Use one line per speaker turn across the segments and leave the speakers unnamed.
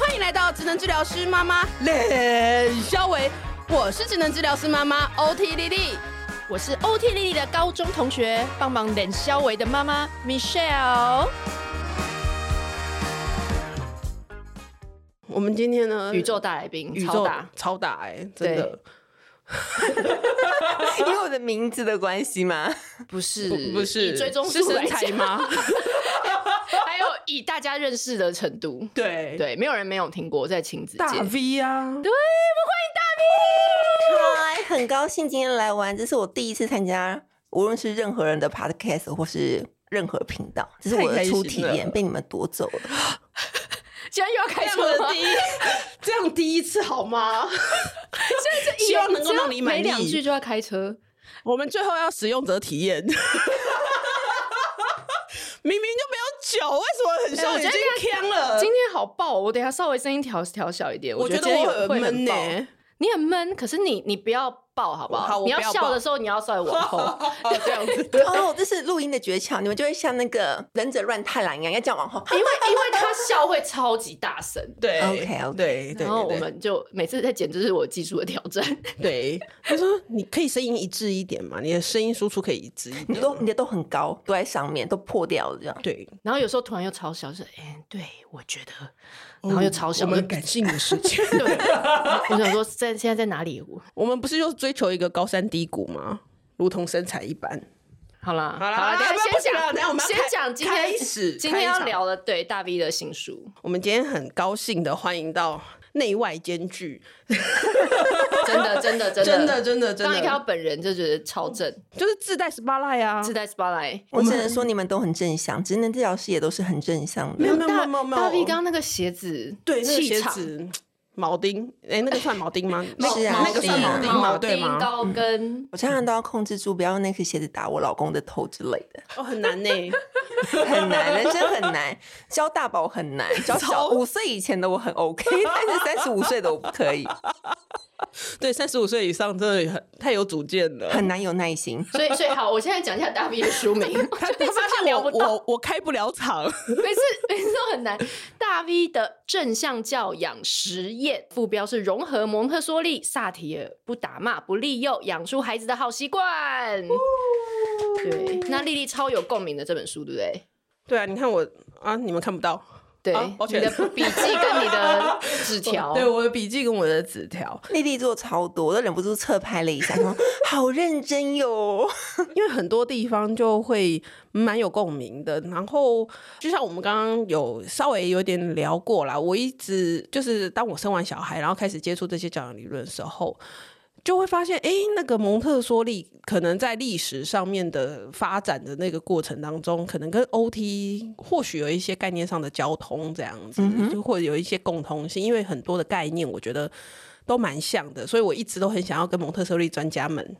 欢迎来到职能治疗师妈妈冷肖维，我是职能治疗师妈妈 OT 丽丽，
我是 OT 丽丽的高中同学，帮忙冷肖维的妈妈 Michelle。
我们今天呢，
宇宙大来宾，
宇宙大超大哎、欸，真的。
因为我的名字的关系吗？
不是，
不，是，
以追踪
是身材
吗？以大家认识的程度，
对
对，没有人没有听过在亲子
大 V 啊，
对，我们欢迎大 V。
嗨，很高兴今天来玩，这是我第一次参加，无论是任何人的 podcast 或是任何频道，这是我的初体验，被你们夺走了。
竟然又要开车了！
第一，这样第一次好吗？
现在是
希望能够让你满意。
每两句就要开车，
我们最后要使用者体验。明明就没有酒，为什么很像已经呛了？
今天好爆，我等下稍微声音调调小一点。
我觉得我很闷呢、欸，
你很闷，可是你你不要。抱好不好？好，你要笑的时候，你要稍微往后，这样子。
哦，这是录音的诀窍，你们就会像那个忍者乱太郎一样，要这样往后，
因为因为他笑会超级大声。
对
，OK，
对对。
然后我们就每次在剪，就是我技术的挑战。
对，他说你可以声音一致一点嘛，你的声音输出可以一致一点。
你都你的都很高，都在上面，都破掉了这样。
对，
然后有时候突然又超小，是哎，对我觉得，然后又超小。
我们感性的时间。
对，我想说在现在在哪里？
我们不是就追求一个高山。低谷吗？如同身材一般。
好了，
好了，等下先讲，等下我们
先讲今天
开始
今天要聊的，对大 V 的新书。
我们今天很高兴的欢迎到内外兼具，
真的真的真的
真的真的真的，
刚一看到本人就觉得超正，
就是自带 spotlight 啊，
自带 spotlight。
我只能说你们都很正向，职能治疗师也都是很正向的。
没有没有没有没有，
大 V 刚刚那个鞋子，
对，气场。铆钉，哎、欸，那个算铆钉吗？
是啊，
那个算铆钉吗？对吗？
高跟，
我常常都要控制住，不要用那颗鞋子打我老公的头之类的。
哦，很难呢，
很难，人生很难。教大宝很难，教小 五岁以前的我很 OK，但是三十五岁的我不可以。
对，三十五岁以上真的很太有主见了，
很难有耐心。
所以，所以好，我现在讲一下大 V 的书名。
他发现我我我开不了场，每
次每次都很难。大 V 的正向教养实验副标是融合蒙特梭利、萨提尔，不打骂、不利诱，养出孩子的好习惯。对，那丽丽超有共鸣的这本书，对不对？
对啊，你看我啊，你们看不到。
对，啊、你的笔记跟你的纸 条，
对，我的笔记跟我的纸条，
莉莉做超多，我都忍不住侧拍了一下，说好认真哟。
因为很多地方就会蛮有共鸣的。然后就像我们刚刚有稍微有点聊过啦，我一直就是当我生完小孩，然后开始接触这些教养理论的时候。就会发现，哎，那个蒙特梭利可能在历史上面的发展的那个过程当中，可能跟 OT 或许有一些概念上的交通这样子，嗯、就或者有一些共通性，因为很多的概念我觉得都蛮像的，所以我一直都很想要跟蒙特梭利专家们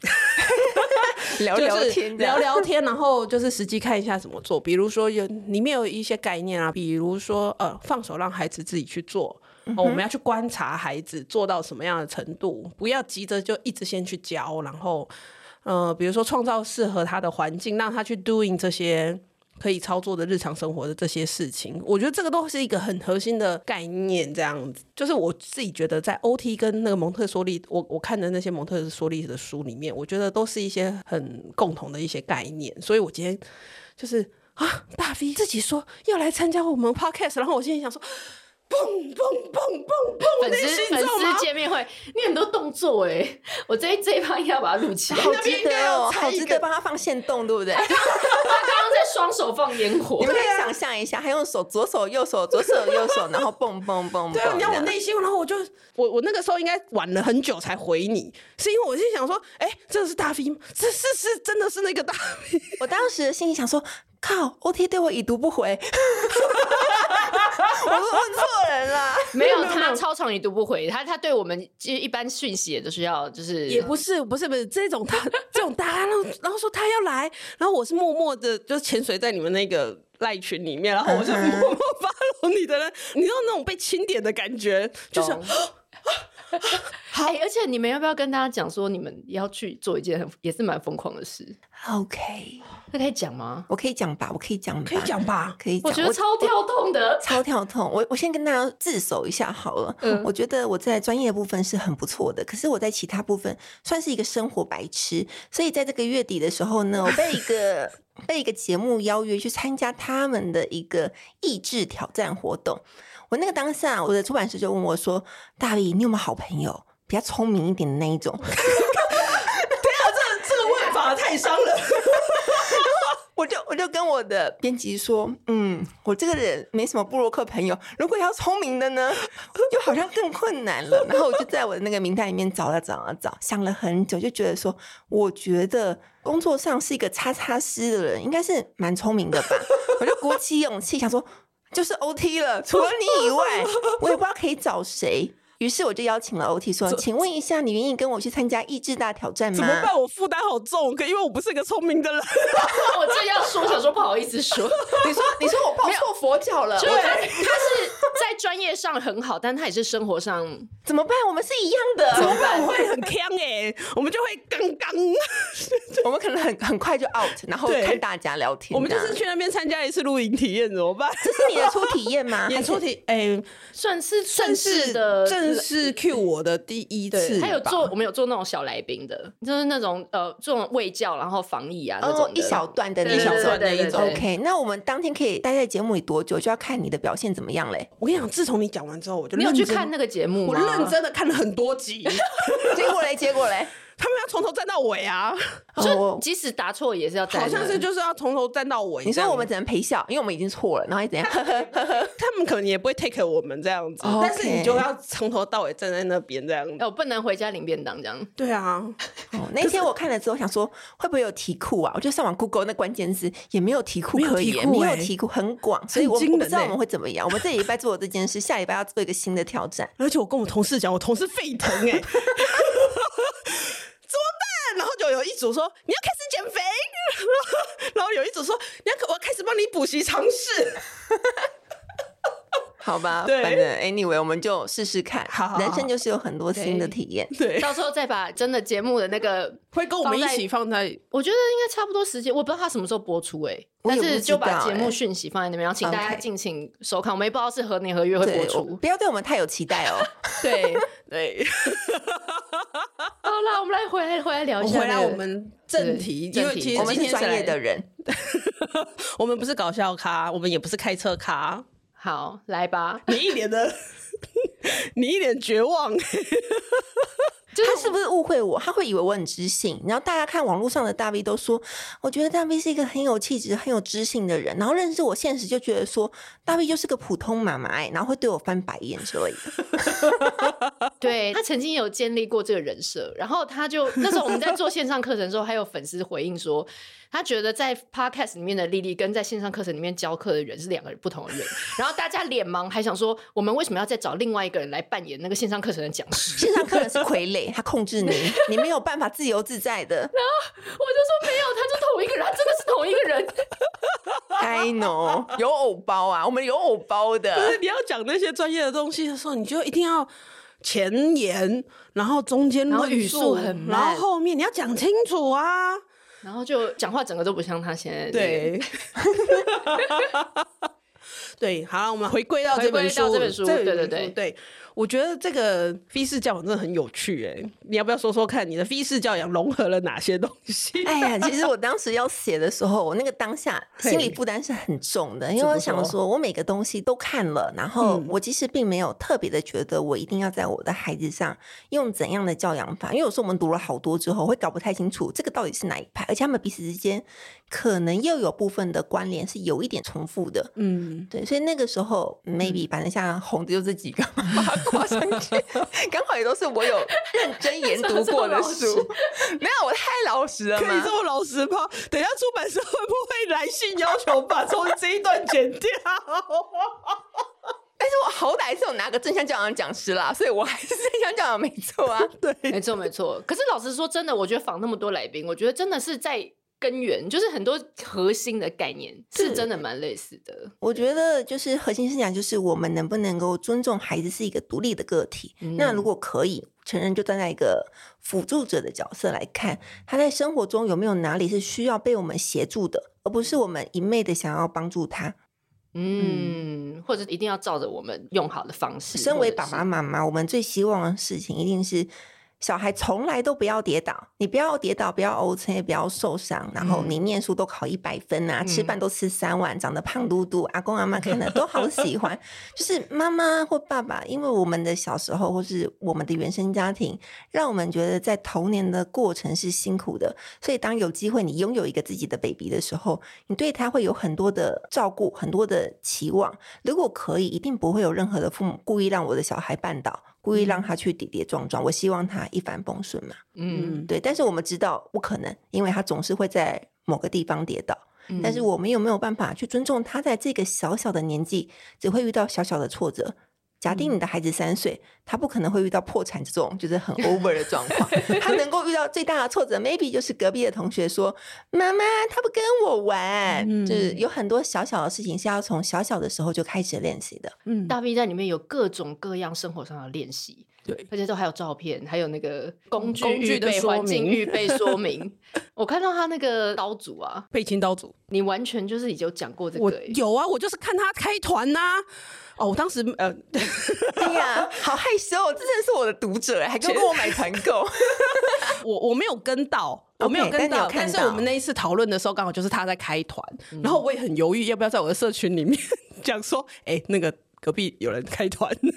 聊 聊天，
聊聊天，然后就是实际看一下怎么做，比如说有里面有一些概念啊，比如说呃，放手让孩子自己去做。哦，我们要去观察孩子做到什么样的程度，不要急着就一直先去教，然后，呃，比如说创造适合他的环境，让他去 doing 这些可以操作的日常生活的这些事情。我觉得这个都是一个很核心的概念，这样子。就是我自己觉得，在 OT 跟那个蒙特梭利，我我看的那些蒙特梭利的书里面，我觉得都是一些很共同的一些概念。所以我今天就是啊，大 V 自己说要来参加我们 podcast，然后我现在想说。砰砰砰砰砰！
粉丝粉丝见面会，你很多动作哎，我这这一趴应该要把它录起来，
好值得哦，好值得帮他放线动，对不对？他刚
刚在双手放烟火，
你们可以想象一下，还用手左手右手左手右手，然后蹦蹦蹦蹦。
对啊，你要我内心，然后我就我我那个时候应该晚了很久才回你，是因为我心想说，哎，这是大 V 吗？这是是真的是那个大 V。
我当时心里想说。靠，OT 对我已读不回，我问错人了。
没有，他超长已读不回，他他对我们其实一般讯息也都是要就是
也不是不是不是这种他 这种答案，然后然后说他要来，然后我是默默的就潜水在你们那个赖群里面，然后我就默默 follow 你的人，你知道那种被清点的感觉，就是。
好、欸，而且你们要不要跟大家讲说，你们要去做一件很也是蛮疯狂的事
？OK，
那可以讲吗？
我可以讲吧，我可以讲，
可以讲吧，
可以讲。
我觉得超跳痛的，
超跳痛。我我先跟大家自首一下好了。嗯，我觉得我在专业部分是很不错的，可是我在其他部分算是一个生活白痴。所以在这个月底的时候呢，我被一个 被一个节目邀约去参加他们的一个益智挑战活动。我那个当下，我的出版社就问我说：“大力，你有没有好朋友比较聪明一点的那一种？” 天
啊，这这个问法太伤了。
我就我就跟我的编辑说：“嗯，我这个人没什么布洛克朋友，如果要聪明的呢，就好像更困难了。”然后我就在我的那个名单里面找了找啊找，想了很久，就觉得说，我觉得工作上是一个叉叉师的人，应该是蛮聪明的吧。我就鼓起勇气想说。就是 OT 了，除了你以外，我也不知道可以找谁。于是我就邀请了 OT 说：“请问一下，你愿意跟我去参加益智大挑战吗？”
怎么办？我负担好重，可因为我不是一个聪明的人。
我这要说，想说不好意思说。
你说，你说我抱错佛脚了。
对，他是在专业上很好，但他也是生活上
怎么办？我们是一样的，
怎么办？我会很锵哎，我们就会刚刚，
我们可能很很快就 out，然后看大家聊天。
我们就是去那边参加一次露营体验，怎么办？
这是你的初体验吗？
演出体哎，
算是算是的。
是 Q 我的第一次，
还有做我们有做那种小来宾的，就是那种呃，这种卫教然后防疫啊那种
一小段的那小段的一种。OK，那我们当天可以待在节目里多久，就要看你的表现怎么样嘞。
我跟你讲，自从你讲完之后，我就
没有去看那个节目，
我认真的看了很多集
结果嘞，结果嘞。
他们要从头站到尾啊！
就即使答错也是要站，
好像是就是要从头站到尾。
你说我们只能陪笑，因为我们已经错了，然后怎样？
他们可能也不会 take 我们这样子，但是你就要从头到尾站在那边这样子。
我不能回家领便当这样。
对啊，
那天我看了之后想说，会不会有题库啊？我就上网 Google 那关键字，也没有题库可以，没有题库，很广，所以我不知道我们会怎么样。我们这礼拜做这件事，下礼拜要做一个新的挑战。
而且我跟我同事讲，我同事沸腾哎。有一组说你要开始减肥，然后有一组说你要我要开始帮你补习常识，
好吧？对，反正 anyway 我们就试试看。
好，好，
人生就是有很多新的体验。
对，
到时候再把真的节目的那个
会跟我们一起放在，
我觉得应该差不多时间，我不知道他什么时候播出哎、欸，但是就把节目讯息放在那边，然后请大家敬请收看。我们也不知道是何年何月会播出，
不要对我们太有期待哦。
对
对。
好了，我们来回来回来聊一下，
回来我们正题，因为其实
我们是专业的人，
我们不是搞笑咖，我们也不是开车咖。
好，来吧，
你一脸的，你一脸绝望。
他是不是误会我？他会以为我很知性。然后大家看网络上的大 V 都说，我觉得大 V 是一个很有气质、很有知性的人。然后认识我现实就觉得说，大 V 就是个普通妈妈，然后会对我翻白眼之类的。
对，他曾经有建立过这个人设，然后他就那时候我们在做线上课程的时候，还有粉丝回应说。他觉得在 podcast 里面的丽丽跟在线上课程里面教课的人是两个人不同的人，然后大家脸盲，还想说我们为什么要再找另外一个人来扮演那个线上课程的讲师？
线上课程是傀儡，他控制你，你没有办法自由自在的。然
后我就说没有，他是同一个人，他真的是同一个人。
I know，有偶包啊，我们有偶包的。
就是你要讲那些专业的东西的时候，你就一定要前言，然后中间
语速很慢，
然后后面你要讲清楚啊。
然后就讲话整个都不像他现在
对，对，好，我们回归到这本书，
这本书，对对对。
对。我觉得这个 V 式教养真的很有趣哎，你要不要说说看，你的 V 式教养融合了哪些东西？
哎呀，其实我当时要写的时候，我那个当下心理负担是很重的，因为我想说，我每个东西都看了，然后我其实并没有特别的觉得我一定要在我的孩子上用怎样的教养法，因为有时候我们读了好多之后，会搞不太清楚这个到底是哪一派，而且他们彼此之间可能又有部分的关联是有一点重复的。嗯，对，所以那个时候 maybe 反正像红的就这几个。挂上去，刚好也都是我有认真研读过的书。没有，我太老实了吗？
可以这么老实吗？等一下出版社会不会来信要求把从这一段剪掉？
但是我好歹是有拿个正向教养讲师啦，所以我还是正向教养没错啊。
对，
没错没错。可是老实说，真的，我觉得访那么多来宾，我觉得真的是在根源，就是很多核心的概念是真的蛮类似的。
我觉得就是核心思想，就是我们能不能够尊重孩子是一个独立的个体。嗯、那如果可以，成人就站在一个辅助者的角色来看，他在生活中有没有哪里是需要被我们协助的，而不是我们一昧的想要帮助他。
嗯，或者一定要照着我们用好的方式。
身为爸爸妈妈，我们最希望的事情一定是。小孩从来都不要跌倒，你不要跌倒，不要欧车，也不要受伤。然后你念书都考一百分啊，嗯、吃饭都吃三碗，长得胖嘟嘟，阿公阿妈看了都好喜欢。就是妈妈或爸爸，因为我们的小时候或是我们的原生家庭，让我们觉得在童年的过程是辛苦的。所以当有机会你拥有一个自己的 baby 的时候，你对他会有很多的照顾，很多的期望。如果可以，一定不会有任何的父母故意让我的小孩绊倒。故意让他去跌跌撞撞，我希望他一帆风顺嘛。嗯，对。但是我们知道不可能，因为他总是会在某个地方跌倒。嗯，但是我们有没有办法去尊重他在这个小小的年纪，只会遇到小小的挫折？假定你的孩子三岁，他不可能会遇到破产这种就是很 over 的状况。他能够遇到最大的挫折，maybe 就是隔壁的同学说：“妈妈，他不跟我玩。嗯”就是有很多小小的事情是要从小小的时候就开始练习的。
嗯，大 V 在里面有各种各样生活上的练习，
对，
而且都还有照片，还有那个 工具工具的、环境预备说 明。我看到他那个刀组啊，
背青刀组，
你完全就是已经有讲过这个。
有啊，我就是看他开团呐、啊。哦，我当时呃，
哎呀，好害羞，这真的是我的读者，还跟我买团购。
我我没有跟到，okay, 我没有跟到，但，但是我们那一次讨论的时候，刚好就是他在开团，嗯、然后我也很犹豫要不要在我的社群里面讲说，哎、欸，那个隔壁有人开团，
因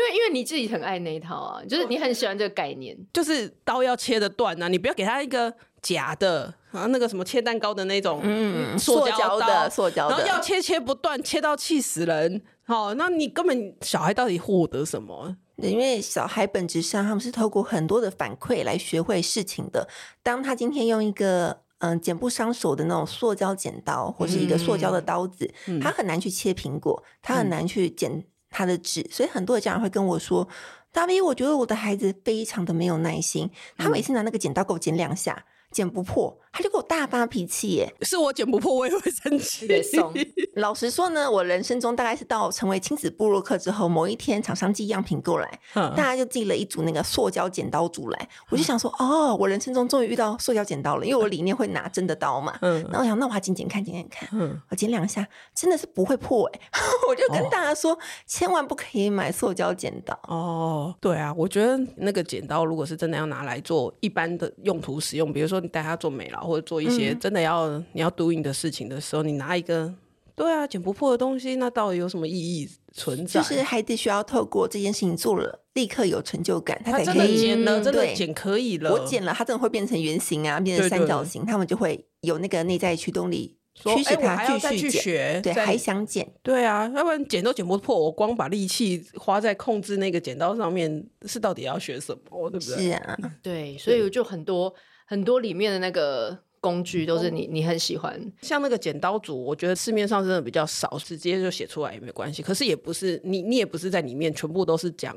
为因为你自己很爱那一套啊，就是你很喜欢这个概念，
就是刀要切的断啊，你不要给他一个假的。啊，那个什么切蛋糕的那种，嗯，塑胶的，塑胶的，然后要切切不断，切到气死人。好，那你根本小孩到底获得什么？
因为小孩本质上他们是透过很多的反馈来学会事情的。当他今天用一个嗯剪不伤手的那种塑胶剪刀，或是一个塑胶的刀子，嗯、他很难去切苹果，他很难去剪他的纸。嗯、所以很多的家长会跟我说：“大 V，我觉得我的孩子非常的没有耐心，他每次拿那个剪刀给我剪两下。”剪不破，他就给我大发脾气耶！
是我剪不破，我也会生气。
老实说呢，我人生中大概是到成为亲子部落客之后，某一天厂商寄样品过来，大家就寄了一组那个塑胶剪刀组来，我就想说，哦，我人生中终于遇到塑胶剪刀了，因为我里面会拿真的刀嘛。嗯，然后我想，那我剪剪看，剪剪看。嗯，我剪两下，真的是不会破哎！我就跟大家说，千万不可以买塑胶剪刀。
哦，对啊，我觉得那个剪刀如果是真的要拿来做一般的用途使用，比如说。你带他做美劳，或者做一些真的要、嗯、你要 doing 的事情的时候，你拿一个对啊剪不破的东西，那到底有什么意义存在？
就是孩子需要透过这件事情做了，立刻有成就感，他才可以
他真的剪了，真的剪可以了。
我剪了，它真的会变成圆形啊，变成三角形，他们就会有那个内在驱动力，驱使他继续剪，对，还想剪，
对啊，要不然剪都剪不破，我光把力气花在控制那个剪刀上面，是到底要学什么？对不对？
是啊，
对，所以就很多。很多里面的那个工具都是你你很喜欢，
像那个剪刀组，我觉得市面上真的比较少，直接就写出来也没关系。可是也不是你你也不是在里面全部都是讲。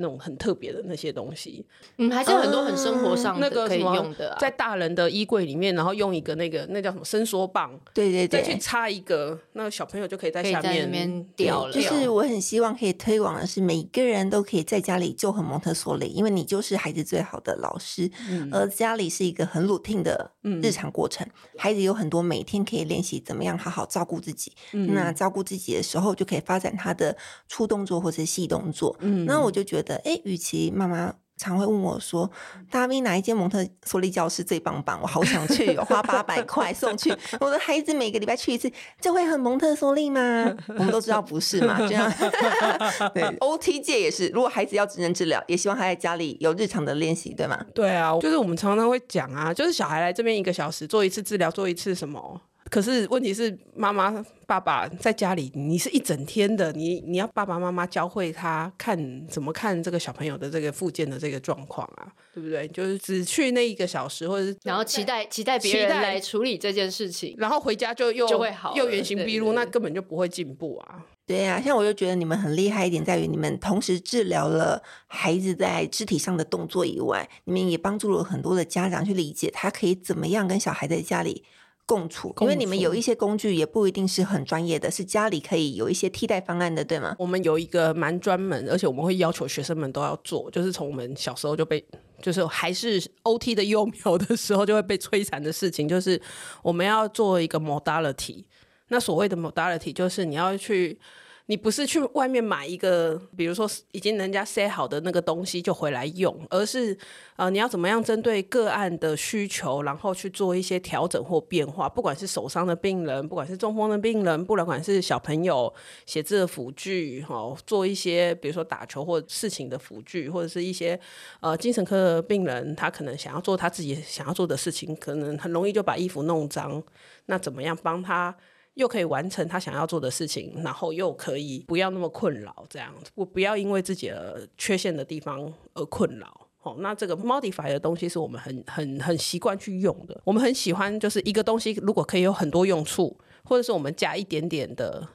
那种很特别的那些东西，
嗯，还是很多很生活上的可以用的，
在大人的衣柜里面，然后用一个那个那叫什么伸缩棒，
对对对，
再去插一个，那个小朋友就可以在下面
掉了。就是我很希望可以推广的是，每个人都可以在家里就很蒙特梭利，因为你就是孩子最好的老师，嗯而家里是一个很 routine 的日常过程，孩子有很多每天可以练习怎么样好好照顾自己。那照顾自己的时候，就可以发展他的粗动作或者细动作。嗯，那我就觉得。哎，与其妈妈常会问我说：“大 V 哪一间蒙特梭利教室最棒棒？我好想去，我花八百 块送去我的孩子，每个礼拜去一次，就会很蒙特梭利吗？”我们都知道不是嘛，这样。对，OT 界也是，如果孩子要职能治疗，也希望他在家里有日常的练习，对吗？
对啊，就是我们常常会讲啊，就是小孩来这边一个小时做一次治疗，做一次什么。可是问题是，妈妈、爸爸在家里，你是一整天的，你你要爸爸妈妈教会他看怎么看这个小朋友的这个附件的这个状况啊，对不对？就是只去那一个小时，或者是
然后期待期待别人来处理这件事情，
然后回家就又
就会好，
又原形毕露，那根本就不会进步啊。
对呀、啊，像我就觉得你们很厉害一点，在于你们同时治疗了孩子在肢体上的动作以外，你们也帮助了很多的家长去理解他可以怎么样跟小孩在家里共处。因为你们有一些工具也不一定是很专业的，是家里可以有一些替代方案的，对吗？
我们有一个蛮专门，而且我们会要求学生们都要做，就是从我们小时候就被，就是还是 OT 的幼苗的时候就会被摧残的事情，就是我们要做一个 modality。那所谓的 modality 就是你要去。你不是去外面买一个，比如说已经人家塞好的那个东西就回来用，而是呃，你要怎么样针对个案的需求，然后去做一些调整或变化。不管是手伤的病人，不管是中风的病人，不管是小朋友写字的辅具，哈，做一些比如说打球或事情的辅具，或者是一些呃精神科的病人，他可能想要做他自己想要做的事情，可能很容易就把衣服弄脏。那怎么样帮他？又可以完成他想要做的事情，然后又可以不要那么困扰，这样子，不不要因为自己的缺陷的地方而困扰。好，那这个 modify 的东西是我们很很很习惯去用的，我们很喜欢就是一个东西如果可以有很多用处，或者是我们加一点点的。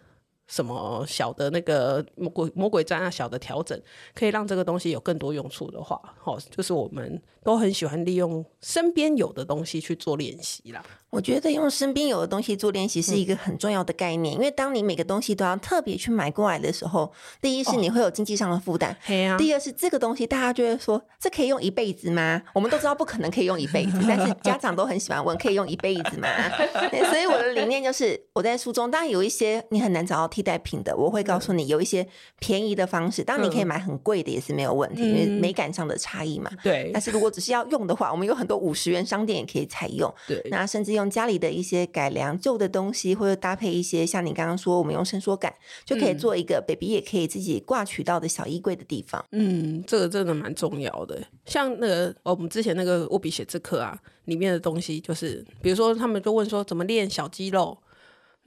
什么小的那个魔鬼魔鬼毡啊，小的调整可以让这个东西有更多用处的话，好，就是我们都很喜欢利用身边有的东西去做练习啦。
我觉得用身边有的东西做练习是一个很重要的概念，嗯、因为当你每个东西都要特别去买过来的时候，第一是你会有经济上的负担，哦、第二是这个东西大家就会说，这可以用一辈子吗？我们都知道不可能可以用一辈子，但是家长都很喜欢问，可以用一辈子吗？所以我的理念就是，我在书中当然有一些你很难找到。替代品的，我会告诉你有一些便宜的方式。当然你可以买很贵的也是没有问题，嗯、因为美感上的差异嘛。
对。
但是如果只是要用的话，我们有很多五十元商店也可以采用。
对。
那甚至用家里的一些改良旧的东西，或者搭配一些像你刚刚说，我们用伸缩杆就可以做一个 baby 也可以自己挂取到的小衣柜的地方。
嗯，这个真的蛮重要的。像那个我们之前那个握笔写字课啊，里面的东西就是，比如说他们就问说怎么练小肌肉。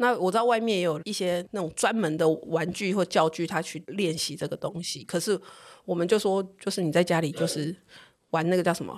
那我知道外面也有一些那种专门的玩具或教具，他去练习这个东西。可是我们就说，就是你在家里就是玩那个叫什么，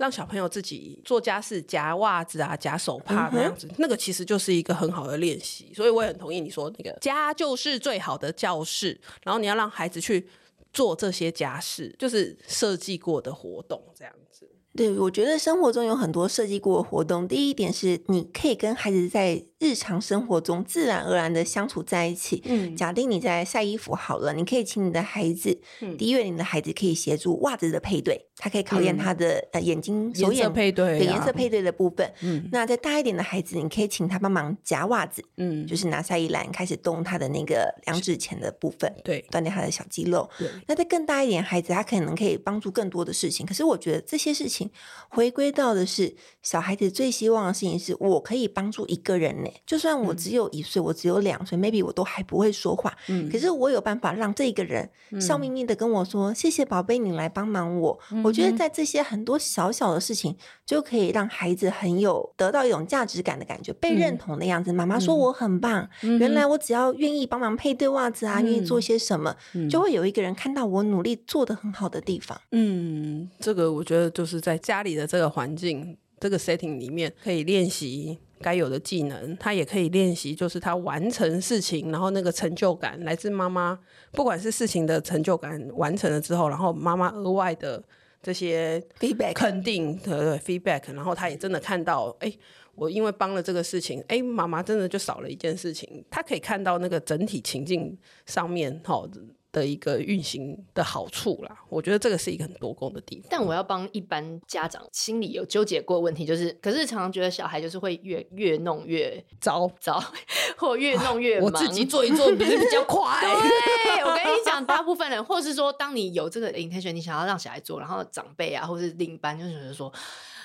让小朋友自己做家事，夹袜子啊，夹手帕那样子，嗯、那个其实就是一个很好的练习。所以我也很同意你说那个家就是最好的教室，然后你要让孩子去做这些家事，就是设计过的活动这样子。
对，我觉得生活中有很多设计过的活动。第一点是，你可以跟孩子在日常生活中自然而然的相处在一起。嗯，假定你在晒衣服好了，你可以请你的孩子，嗯、第一月你的孩子可以协助袜子的配对，他可以考验他的、嗯、呃眼睛手眼
配对、啊，
对颜色配对的部分。
嗯，
那再大一点的孩子，你可以请他帮忙夹袜子。嗯，就是拿晒衣篮开始动他的那个两指前的部分，
对，
锻炼他的小肌肉。
对，
那再更大一点孩子，他可能可以帮助更多的事情。可是我觉得这些事情。回归到的是小孩子最希望的事情，是我可以帮助一个人呢。就算我只有一岁，嗯、我只有两岁，maybe 我都还不会说话。嗯，可是我有办法让这一个人笑眯眯的跟我说：“嗯、谢谢宝贝，你来帮忙我。嗯”我觉得在这些很多小小的事情，就可以让孩子很有得到一种价值感的感觉，被认同的样子。妈妈、嗯、说我很棒，嗯、原来我只要愿意帮忙配对袜子啊，愿、嗯、意做些什么，嗯、就会有一个人看到我努力做得很好的地方。
嗯，这个我觉得就是在家里。的这个环境，这个 setting 里面可以练习该有的技能，他也可以练习，就是他完成事情，然后那个成就感来自妈妈，不管是事情的成就感完成了之后，然后妈妈额外的这些 feedback 肯定的 feedback，然后他也真的看到，哎，我因为帮了这个事情，哎，妈妈真的就少了一件事情，他可以看到那个整体情境上面，好。的一个运行的好处啦，我觉得这个是一个很多功的地方。
但我要帮一般家长心里有纠结过的问题，就是，可是常常觉得小孩就是会越越弄越糟糟，或越弄越忙。
我自己做一做不是比较快。
对，我跟你讲，大部分人，或是说，当你有这个 intention，你想要让小孩做，然后长辈啊，或是另一半就觉得说。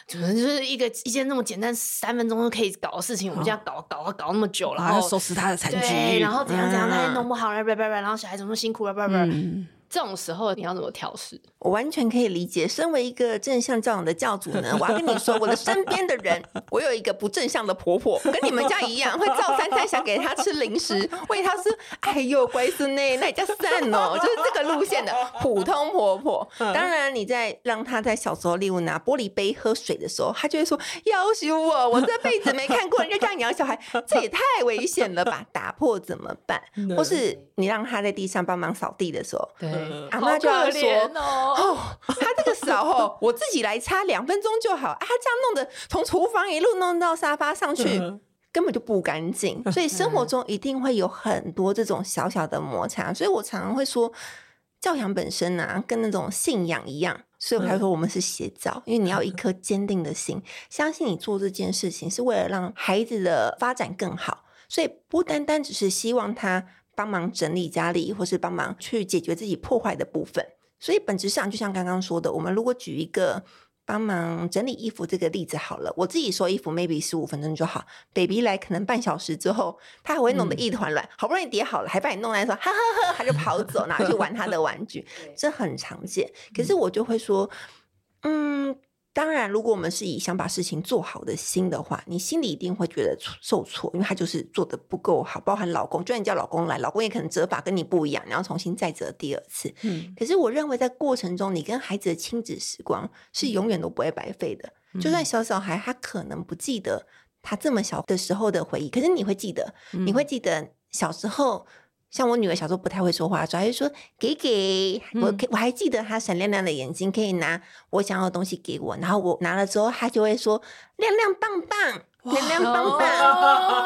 就是一个一件那么简单三分钟就可以搞的事情，我们就要搞搞搞那么久了，然后
收拾他的残局，
然后怎样怎样，他也弄不好，然后小孩怎么辛苦了，这种时候你要怎么调试？
我完全可以理解。身为一个正向教养的教主呢，我要跟你说，我的身边的人，我有一个不正向的婆婆，跟你们家一样，会照三餐想给她吃零食，喂她吃。哎呦，乖孙呢，那也叫善哦，就是这个路线的普通婆婆。当然，你在让她在小时候，例如拿玻璃杯喝水的时候，她就会说：“要求我，我这辈子没看过人家这样养小孩，这也太危险了吧？打破怎么办？或是你让她在地上帮忙扫地的时候，对。”阿妈就要说哦，哦，他这个时候，我自己来擦两分钟就好啊。他这样弄的，从厨房一路弄到沙发上去，根本就不干净。所以生活中一定会有很多这种小小的摩擦。所以我常常会说，教养本身啊，跟那种信仰一样。所以我才说我们是邪教，因为你要一颗坚定的心，相信你做这件事情是为了让孩子的发展更好。所以不单单只是希望他。帮忙整理家里，或是帮忙去解决自己破坏的部分。所以本质上，就像刚刚说的，我们如果举一个帮忙整理衣服这个例子好了，我自己收衣服，maybe 十五分钟就好。baby 来可能半小时之后，他还会弄得一团乱，嗯、好不容易叠好了，还把你弄来说，哈哈哈，他就跑走，拿去玩他的玩具，这很常见。可是我就会说，嗯。当然，如果我们是以想把事情做好的心的话，你心里一定会觉得受挫，因为他就是做的不够好。包含老公，就算你叫老公来，老公也可能折法跟你不一样，然后重新再折第二次。嗯，可是我认为在过程中，你跟孩子的亲子时光是永远都不会白费的。嗯，就算小小孩他可能不记得他这么小的时候的回忆，可是你会记得，你会记得小时候。像我女儿小时候不太会说话，主要是说给给我，我还记得她闪亮亮的眼睛，可以拿我想要的东西给我，然后我拿了之后，她就会说亮亮棒棒，亮亮棒棒，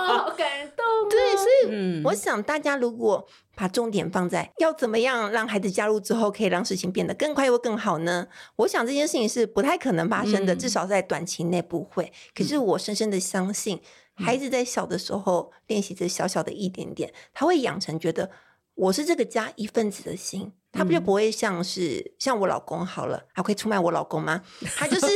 好感动。
对，所以我想大家如果把重点放在要怎么样让孩子加入之后，可以让事情变得更快又更好呢？我想这件事情是不太可能发生的，至少在短期内不会。可是我深深的相信。孩子在小的时候练习这小小的一点点，他会养成觉得我是这个家一份子的心，他不就不会像是像我老公好了，还会出卖我老公吗？他就是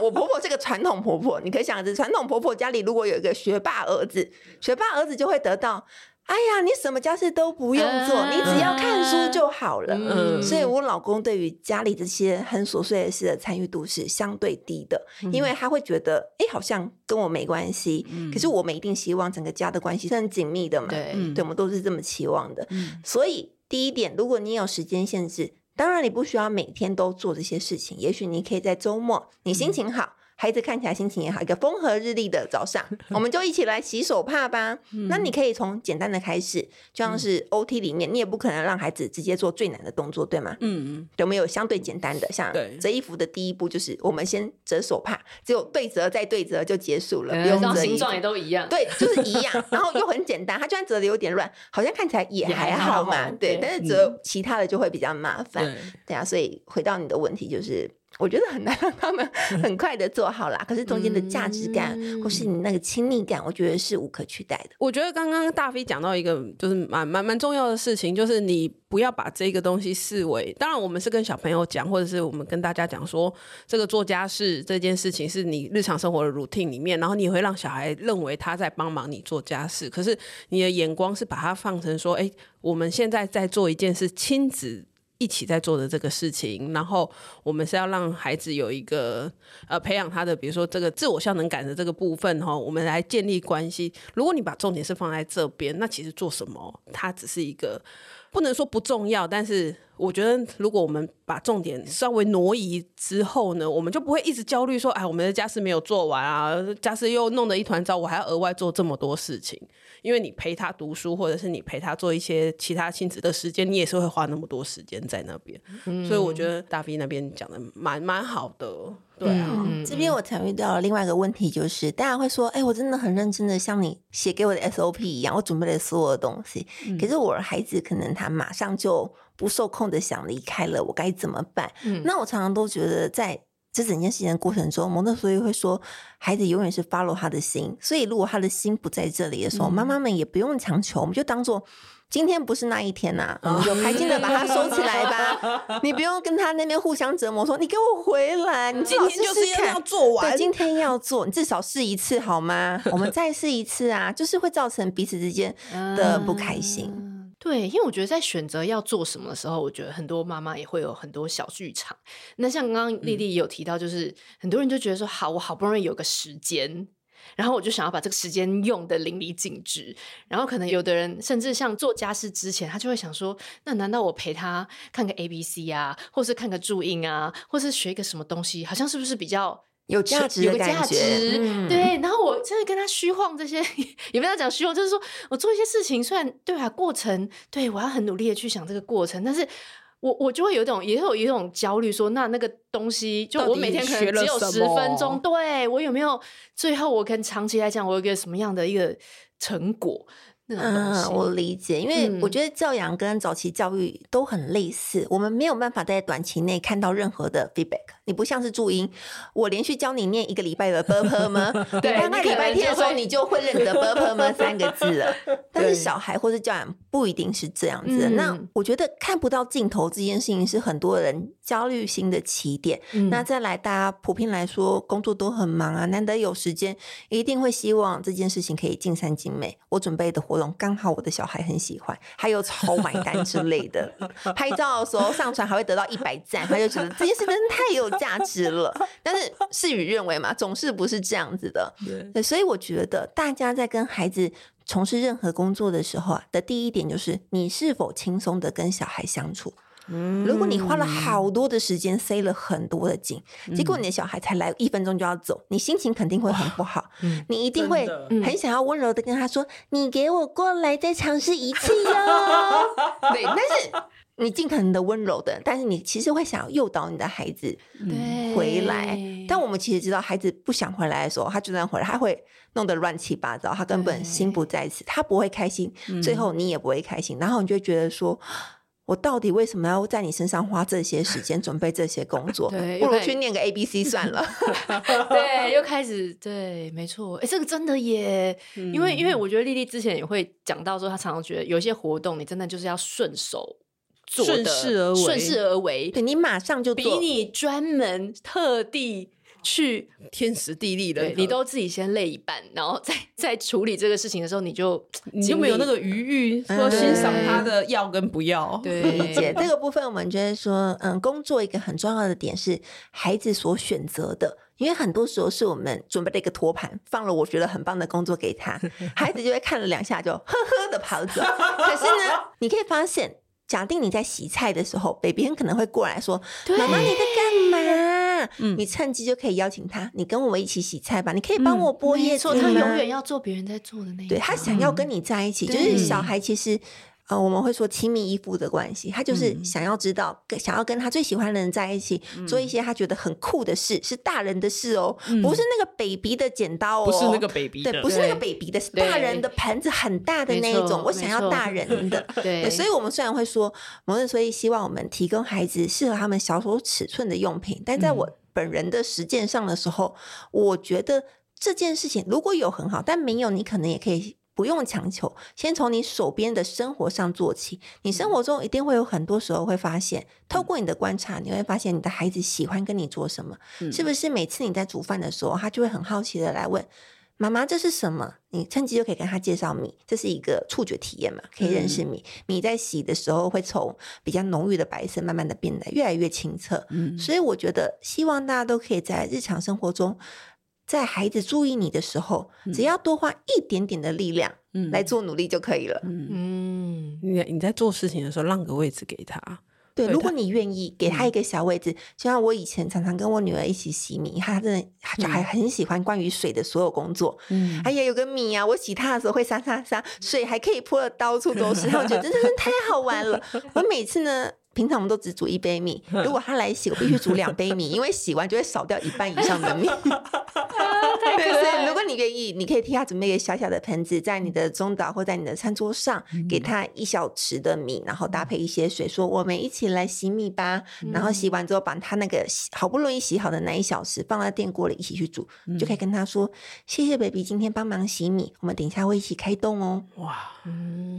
我婆婆这个传统婆婆，你可以想着传统婆婆家里如果有一个学霸儿子，学霸儿子就会得到。哎呀，你什么家事都不用做，你只要看书就好了。嗯，所以我老公对于家里这些很琐碎的事的参与度是相对低的，因为他会觉得，哎，好像跟我没关系。可是我们一定希望整个家的关系是很紧密的嘛。对，对，我们都是这么期望的。所以第一点，如果你有时间限制，当然你不需要每天都做这些事情，也许你可以在周末，你心情好。孩子看起来心情也好，一个风和日丽的早上，我们就一起来洗手帕吧。那你可以从简单的开始，就像是 OT 里面，你也不可能让孩子直接做最难的动作，对吗？嗯嗯。有没有相对简单的？像折衣服的第一步就是我们先折手帕，只有对折再对折就结束了，不用折。
形状也都一样，
对，就是一样，然后又很简单。它就算折的有点乱，好像看起来也还好嘛，对。但是折其他的就会比较麻烦，对啊。所以回到你的问题就是。我觉得很难让他们很快的做好啦，可是中间的价值感，嗯、或是你那个亲密感，我觉得是无可取代的。
我觉得刚刚大飞讲到一个就是蛮蛮蛮重要的事情，就是你不要把这个东西视为，当然我们是跟小朋友讲，或者是我们跟大家讲说，这个做家事这件事情是你日常生活的 routine 里面，然后你会让小孩认为他在帮忙你做家事，可是你的眼光是把它放成说，哎，我们现在在做一件事，亲子。一起在做的这个事情，然后我们是要让孩子有一个呃培养他的，比如说这个自我效能感的这个部分哈，我们来建立关系。如果你把重点是放在这边，那其实做什么，它只是一个不能说不重要，但是。我觉得，如果我们把重点稍微挪移之后呢，我们就不会一直焦虑说，哎，我们的家事没有做完啊，家事又弄得一团糟，我还要额外做这么多事情。因为你陪他读书，或者是你陪他做一些其他亲子的时间，你也是会花那么多时间在那边。嗯、所以我觉得大 V 那边讲的蛮蛮好的。对啊，
嗯、这边我才遇到了另外一个问题，就是大家会说，哎，我真的很认真的像你写给我的 SOP 一样，我准备了所有的东西，嗯、可是我的孩子可能他马上就。不受控的想离开了，我该怎么办？嗯，那我常常都觉得，在这整件事情的过程中，蒙特梭利会说，孩子永远是 follow 他的心。所以，如果他的心不在这里的时候，妈妈们也不用强求，我们就当做今天不是那一天呐、啊，我们就开心的把它收起来吧。你不用跟他那边互相折磨，说你给我回来，你今天就是要做完，对，今天要做，你至少试一次好吗？我们再试一次啊，就是会造成彼此之间的不开心。
对，因为我觉得在选择要做什么的时候，我觉得很多妈妈也会有很多小剧场。那像刚刚丽丽也有提到，就是、嗯、很多人就觉得说，好，我好不容易有个时间。然后我就想要把这个时间用得淋漓尽致，然后可能有的人甚至像做家事之前，他就会想说：那难道我陪他看个 A B C 啊，或是看个注音啊，或是学一个什么东西，好像是不是比较
有价值？有个价值，
嗯、对。然后我真的跟他虚晃这些，也不要讲虚晃，就是说我做一些事情，虽然对啊，过程对我要很努力的去想这个过程，但是。我我就会有一种，也有一种焦虑，说那那个东西，就我每天可能只有十分钟，对我有没有最后我跟长期来讲，我有一个什么样的一个成果？
嗯，我理解，因为我觉得教养跟早期教育都很类似，嗯、我们没有办法在短期内看到任何的 feedback。你不像是注音，我连续教你念一个礼拜的波波吗？对，大概礼拜天的时候你就会认得波波吗？三个字了。但是小孩或是教养不一定是这样子。那我觉得看不到尽头这件事情是很多人焦虑心的起点。那再来，大家普遍来说工作都很忙啊，难得有时间，一定会希望这件事情可以尽善尽美。我准备的活动刚好我的小孩很喜欢，还有超买单之类的。拍照的时候上传还会得到一百赞，他就觉得这件事真的太有。价值了，但是事与愿违嘛，总是不是这样子的。对，所以我觉得大家在跟孩子从事任何工作的时候啊，的第一点就是你是否轻松的跟小孩相处。嗯，如果你花了好多的时间塞了很多的劲，结果你的小孩才来一分钟就要走，你心情肯定会很不好。嗯，你一定会很想要温柔的跟他说：“你给我过来，再尝试一次哟。”对，但是。你尽可能的温柔的，但是你其实会想要诱导你的孩子回来。但我们其实知道，孩子不想回来的时候，他就算回来，他会弄得乱七八糟，他根本心不在此，他不会开心，最后你也不会开心。嗯、然后你就觉得说，我到底为什么要在你身上花这些时间准备这些工作？对不如去念个 A B C 算了。
对，又开始对，没错。哎，这个真的耶，嗯、因为因为我觉得丽丽之前也会讲到说，她常常觉得有些活动，你真的就是要顺手。
顺势而为，
顺势而为，
对，你马上就
比你专门特地去
天时地利的，
你都自己先累一半，然后再在处理这个事情的时候，你就
你就没有那个余裕说欣赏他的要跟不要。
对，
理解这个部分，我们觉得说，嗯，工作一个很重要的点是孩子所选择的，因为很多时候是我们准备了一个托盘，放了我觉得很棒的工作给他，孩子就会看了两下就呵呵的跑走。可是呢，你可以发现。假定你在洗菜的时候，baby 可能会过来说：“妈妈，你在干嘛？”嗯，你趁机就可以邀请他，你跟我一起洗菜吧。你可以帮我剥叶子嗯？
他永远要做别人在做的那个。
对，他想要跟你在一起，嗯、就是小孩其实。呃，我们会说亲密依附的关系，他就是想要知道，跟想要跟他最喜欢的人在一起，做一些他觉得很酷的事，是大人的事哦，不是那个 baby 的剪刀哦，
不是那个 baby 的，
对，不是那个 baby 的，是大人的盆子很大的那一种，我想要大人的，对，所以我们虽然会说，某人所以希望我们提供孩子适合他们小手尺寸的用品，但在我本人的实践上的时候，我觉得这件事情如果有很好，但没有，你可能也可以。不用强求，先从你手边的生活上做起。你生活中一定会有很多时候会发现，透过你的观察，你会发现你的孩子喜欢跟你做什么。嗯、是不是每次你在煮饭的时候，他就会很好奇的来问妈妈这是什么？你趁机就可以跟他介绍米，这是一个触觉体验嘛，可以认识米。嗯、米在洗的时候会从比较浓郁的白色，慢慢的变得越来越清澈。嗯、所以我觉得，希望大家都可以在日常生活中。在孩子注意你的时候，只要多花一点点的力量，嗯，来做努力就可以了。嗯，
你你在做事情的时候，让个位置给他。
对，如果你愿意给他一个小位置，嗯、就像我以前常常跟我女儿一起洗米，她真的就还很喜欢关于水的所有工作。嗯，哎呀，有个米啊，我洗它的时候会沙沙沙，水还可以泼的到处都是，我觉得真的是太好玩了。我每次呢。平常我们都只煮一杯米，如果他来洗，我必须煮两杯米，因为洗完就会少掉一半以上的米。对，所以如果你愿意，你可以替他准备一个小小的盆子，在你的中岛或在你的餐桌上，给他一小匙的米，然后搭配一些水，说我们一起来洗米吧。然后洗完之后，把他那个好不容易洗好的那一小匙放在电锅里一起去煮，就可以跟他说：“谢谢 baby 今天帮忙洗米，我们等一下会一起开动哦。”哇，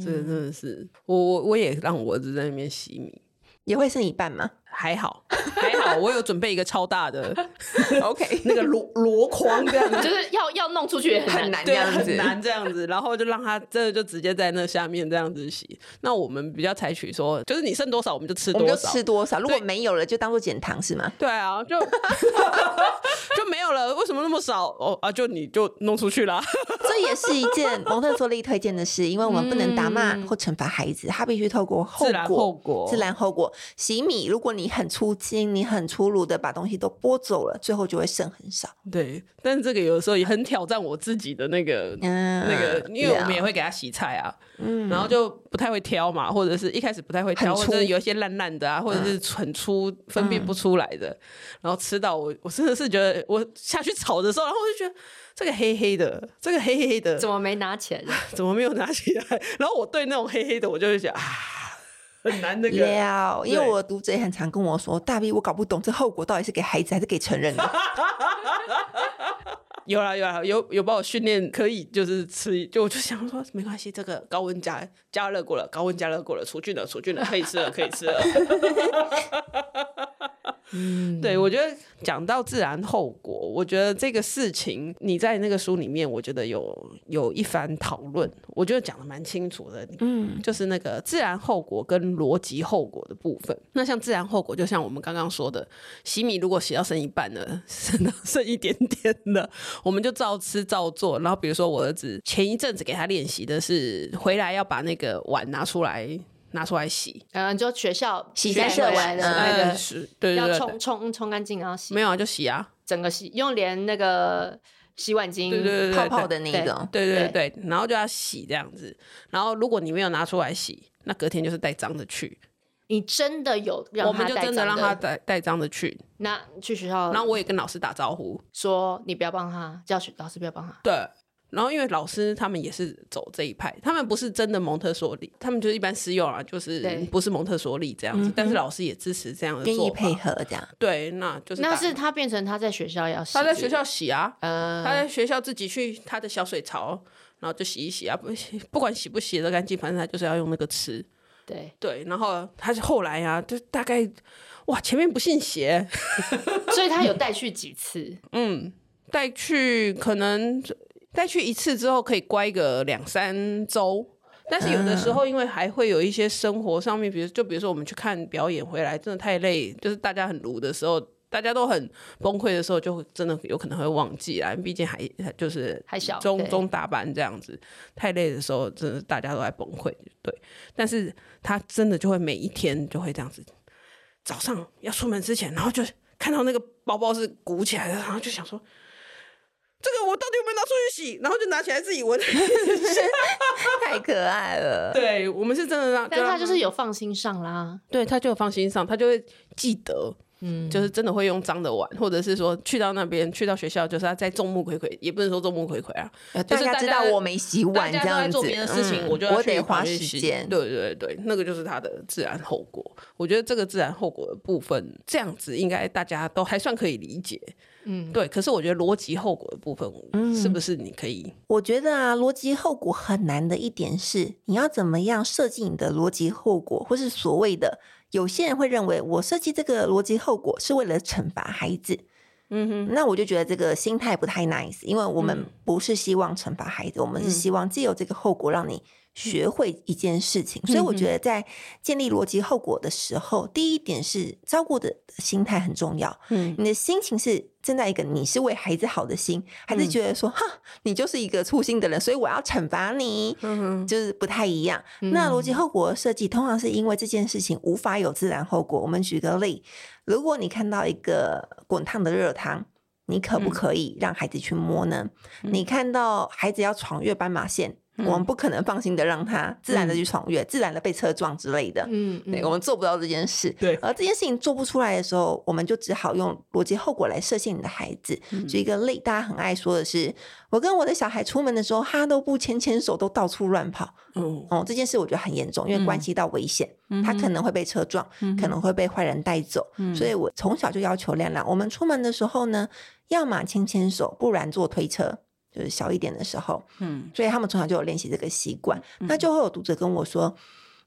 这个真的是我我我也让我儿子在那边洗米。
也会剩一半吗？
还好，还好，我有准备一个超大的，
OK，
那个箩箩筐这样。子，
就是要要弄出去也很难，
这样子，
很难这样子，然后就让他真的就直接在那下面这样子洗。那我们比较采取说，就是你剩多少我们就吃多少，
我们就吃多少，如果没有了就当做减糖是吗？
对啊，就就没有了，为什么那么少？哦啊，就你就弄出去了。
这也是一件蒙特梭利推荐的事，因为我们不能打骂或惩罚孩子，他必须透过后果，自然后果，自然后果。洗米，如果你很粗心，你很粗鲁的把东西都剥走了，最后就会剩很少。
对，但是这个有的时候也很挑战我自己的那个、嗯、那个，因为我们也会给他洗菜啊，嗯，然后就不太会挑嘛，或者是一开始不太会挑，或者有一些烂烂的啊，或者是很粗分辨不出来的，嗯、然后吃到我，我真的是觉得我下去炒的时候，然后我就觉得这个黑黑的，这个黑黑的，
怎么没拿起来？
怎么没有拿起来？然后我对那种黑黑的，我就会觉得啊。很难的，
要，因为我读者也很常跟我说，大 V，我搞不懂这后果到底是给孩子还是给成人的。
有啦有啦，有有把我训练可以就是吃，就我就想说没关系，这个高温加加热过了，高温加热过了，除菌了除菌了，可以吃了可以吃了。嗯，对，我觉得讲到自然后果，我觉得这个事情你在那个书里面，我觉得有有一番讨论，我觉得讲的蛮清楚的。嗯，就是那个自然后果跟逻辑后果的部分。那像自然后果，就像我们刚刚说的，洗米如果洗到剩一半了，剩到剩一点点了，我们就照吃照做。然后比如说我儿子前一阵子给他练习的是，回来要把那个碗拿出来。拿出来洗，
嗯，就学校
洗三次完的
那个是，对对对，
要冲冲冲干净然后洗。
没有啊，就洗啊，
整个洗，用连那个洗碗巾，
对对对，
泡泡的那个，
对对对，然后就要洗这样子。然后如果你没有拿出来洗，那隔天就是带脏的去。
你真的有让他，
我们就真的让他带带脏的去。
那去学校，
然后我也跟老师打招呼，
说你不要帮他，叫老师不要帮他。
对。然后，因为老师他们也是走这一派，他们不是真的蒙特梭利，他们就是一般私幼啊，就是不是蒙特梭利这样子。但是老师也支持这样的做法，
愿意配合这样。
对，那就是
那是他变成他在学校要洗，
他在学校洗啊，呃，他在学校自己去他的小水槽，然后就洗一洗啊，不不管洗不洗的干净，反正他就是要用那个吃。
对。
对，然后他是后来啊，就大概哇，前面不信邪
所以他有带去几次，
嗯，带去可能。带去一次之后可以乖个两三周，但是有的时候因为还会有一些生活上面，比如就比如说我们去看表演回来，真的太累，就是大家很撸的时候，大家都很崩溃的时候，就会真的有可能会忘记啦。毕竟还就是
还小
中中大班这样子，太累的时候，真的大家都在崩溃。对，但是他真的就会每一天就会这样子，早上要出门之前，然后就看到那个包包是鼓起来的，然后就想说。这个我到底有没有拿出去洗？然后就拿起来自己闻，
太可爱了。
对，我们是真的让，
但他就是有放心上啦。
对，他就有放心上，他就会记得。嗯，就是真的会用脏的碗，或者是说去到那边，去到学校，就是他在众目睽睽，也不能说众目睽睽啊，就是大家
知道我没洗碗这样子，
做别的事情，我就
我得花时间。
对对对，那个就是他的自然后果。我觉得这个自然后果的部分，这样子应该大家都还算可以理解。嗯，对。可是我觉得逻辑后果的部分，是不是你可以？
我觉得啊，逻辑后果很难的一点是，你要怎么样设计你的逻辑后果，或是所谓的。有些人会认为，我设计这个逻辑后果是为了惩罚孩子，嗯哼，那我就觉得这个心态不太 nice，因为我们不是希望惩罚孩子，嗯、我们是希望借由这个后果让你学会一件事情。嗯、所以我觉得在建立逻辑后果的时候，嗯、第一点是照顾的心态很重要，嗯，你的心情是。站在一个你是为孩子好的心，还是觉得说、嗯、哈，你就是一个粗心的人，所以我要惩罚你，就是不太一样。嗯、那逻辑后果设计通常是因为这件事情无法有自然后果。我们举个例，如果你看到一个滚烫的热汤，你可不可以让孩子去摸呢？嗯、你看到孩子要闯越斑马线？我们不可能放心的让他自然的去闯越，嗯、自然的被车撞之类的。嗯，对，我们做不到这件事。对，而这件事情做不出来的时候，我们就只好用逻辑后果来设限你的孩子。嗯、举一个例，大家很爱说的是，我跟我的小孩出门的时候，他都不牵牵手，都到处乱跑。嗯，哦，这件事我觉得很严重，因为关系到危险，嗯、他可能会被车撞，嗯、可能会被坏人带走。嗯、所以我从小就要求亮亮，我们出门的时候呢，要么牵牵手，不然坐推车。就是小一点的时候，嗯，所以他们从小就有练习这个习惯。嗯、那就会有读者跟我说：“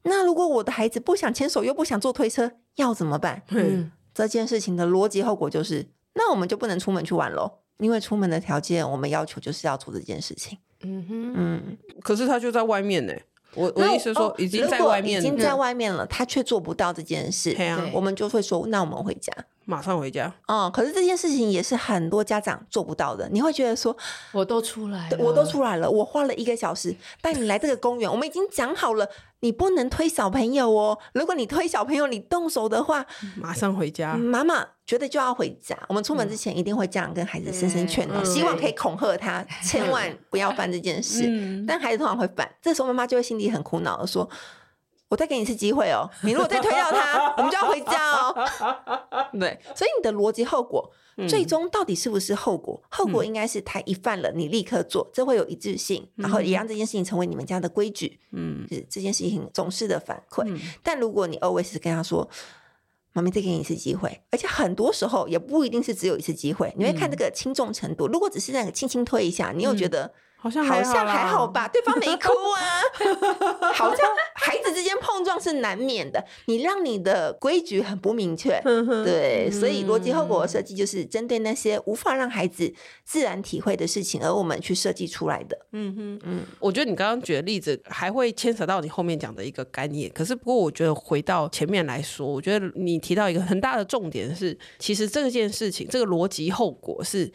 那如果我的孩子不想牵手，又不想坐推车，要怎么办？
嗯，
这件事情的逻辑后果就是，那我们就不能出门去玩喽，因为出门的条件我们要求就是要做这件事情。
嗯哼，
嗯，
可是他就在外面呢。我我的意思是说，
哦、
已经在外面，
已经在外面了，他却做不到这件事，
对啊，
我们就会说，那我们回家。
马上回家。
哦、嗯，可是这件事情也是很多家长做不到的。你会觉得说，
我都出来了，
我都出来了，我花了一个小时带你来这个公园，我们已经讲好了，你不能推小朋友哦。如果你推小朋友，你动手的话，
马上回家。
妈妈觉得就要回家。我们出门之前一定会这样跟孩子深深劝导，嗯、希望可以恐吓他，千万不要犯这件事。嗯、但孩子通常会犯，这时候妈妈就会心里很苦恼的说。我再给你一次机会哦，你如果再推掉他，我们就要回家哦。对，所以你的逻辑后果，嗯、最终到底是不是后果？后果应该是他一犯了，你立刻做，这会有一致性，嗯、然后也让这件事情成为你们家的规矩。嗯，是这件事情总是的反馈。嗯、但如果你 always 跟他说，妈咪再给你一次机会，而且很多时候也不一定是只有一次机会，你会看这个轻重程度。嗯、如果只是那个轻轻推一下，你又觉得。
好像好像
还好吧，对方没哭啊。好像孩子之间碰撞是难免的，你让你的规矩很不明确，对，所以逻辑后果的设计就是针对那些无法让孩子自然体会的事情，而我们去设计出来的。嗯哼，
嗯，我觉得你刚刚举的例子还会牵扯到你后面讲的一个概念，可是不过我觉得回到前面来说，我觉得你提到一个很大的重点是，其实这件事情这个逻辑后果是。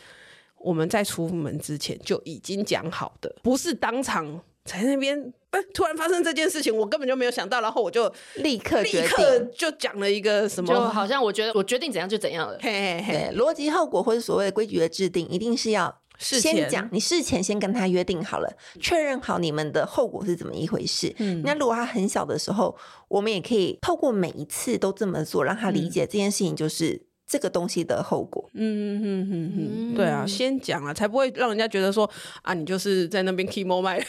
我们在出门之前就已经讲好的，不是当场在那边，哎，突然发生这件事情，我根本就没有想到，然后我就
立刻
立刻就讲了一个什么，
就好像我觉得我决定怎样就怎样了。
嘿嘿嘿，逻辑后果或者所谓的规矩的制定，一定是要先讲，你事前先跟他约定好了，确认好你们的后果是怎么一回事。嗯，那如果他很小的时候，我们也可以透过每一次都这么做，让他理解这件事情就是。这个东西的后果，
嗯嗯嗯嗯嗯，对啊，先讲了，才不会让人家觉得说啊，你就是在那边 keep more 卖，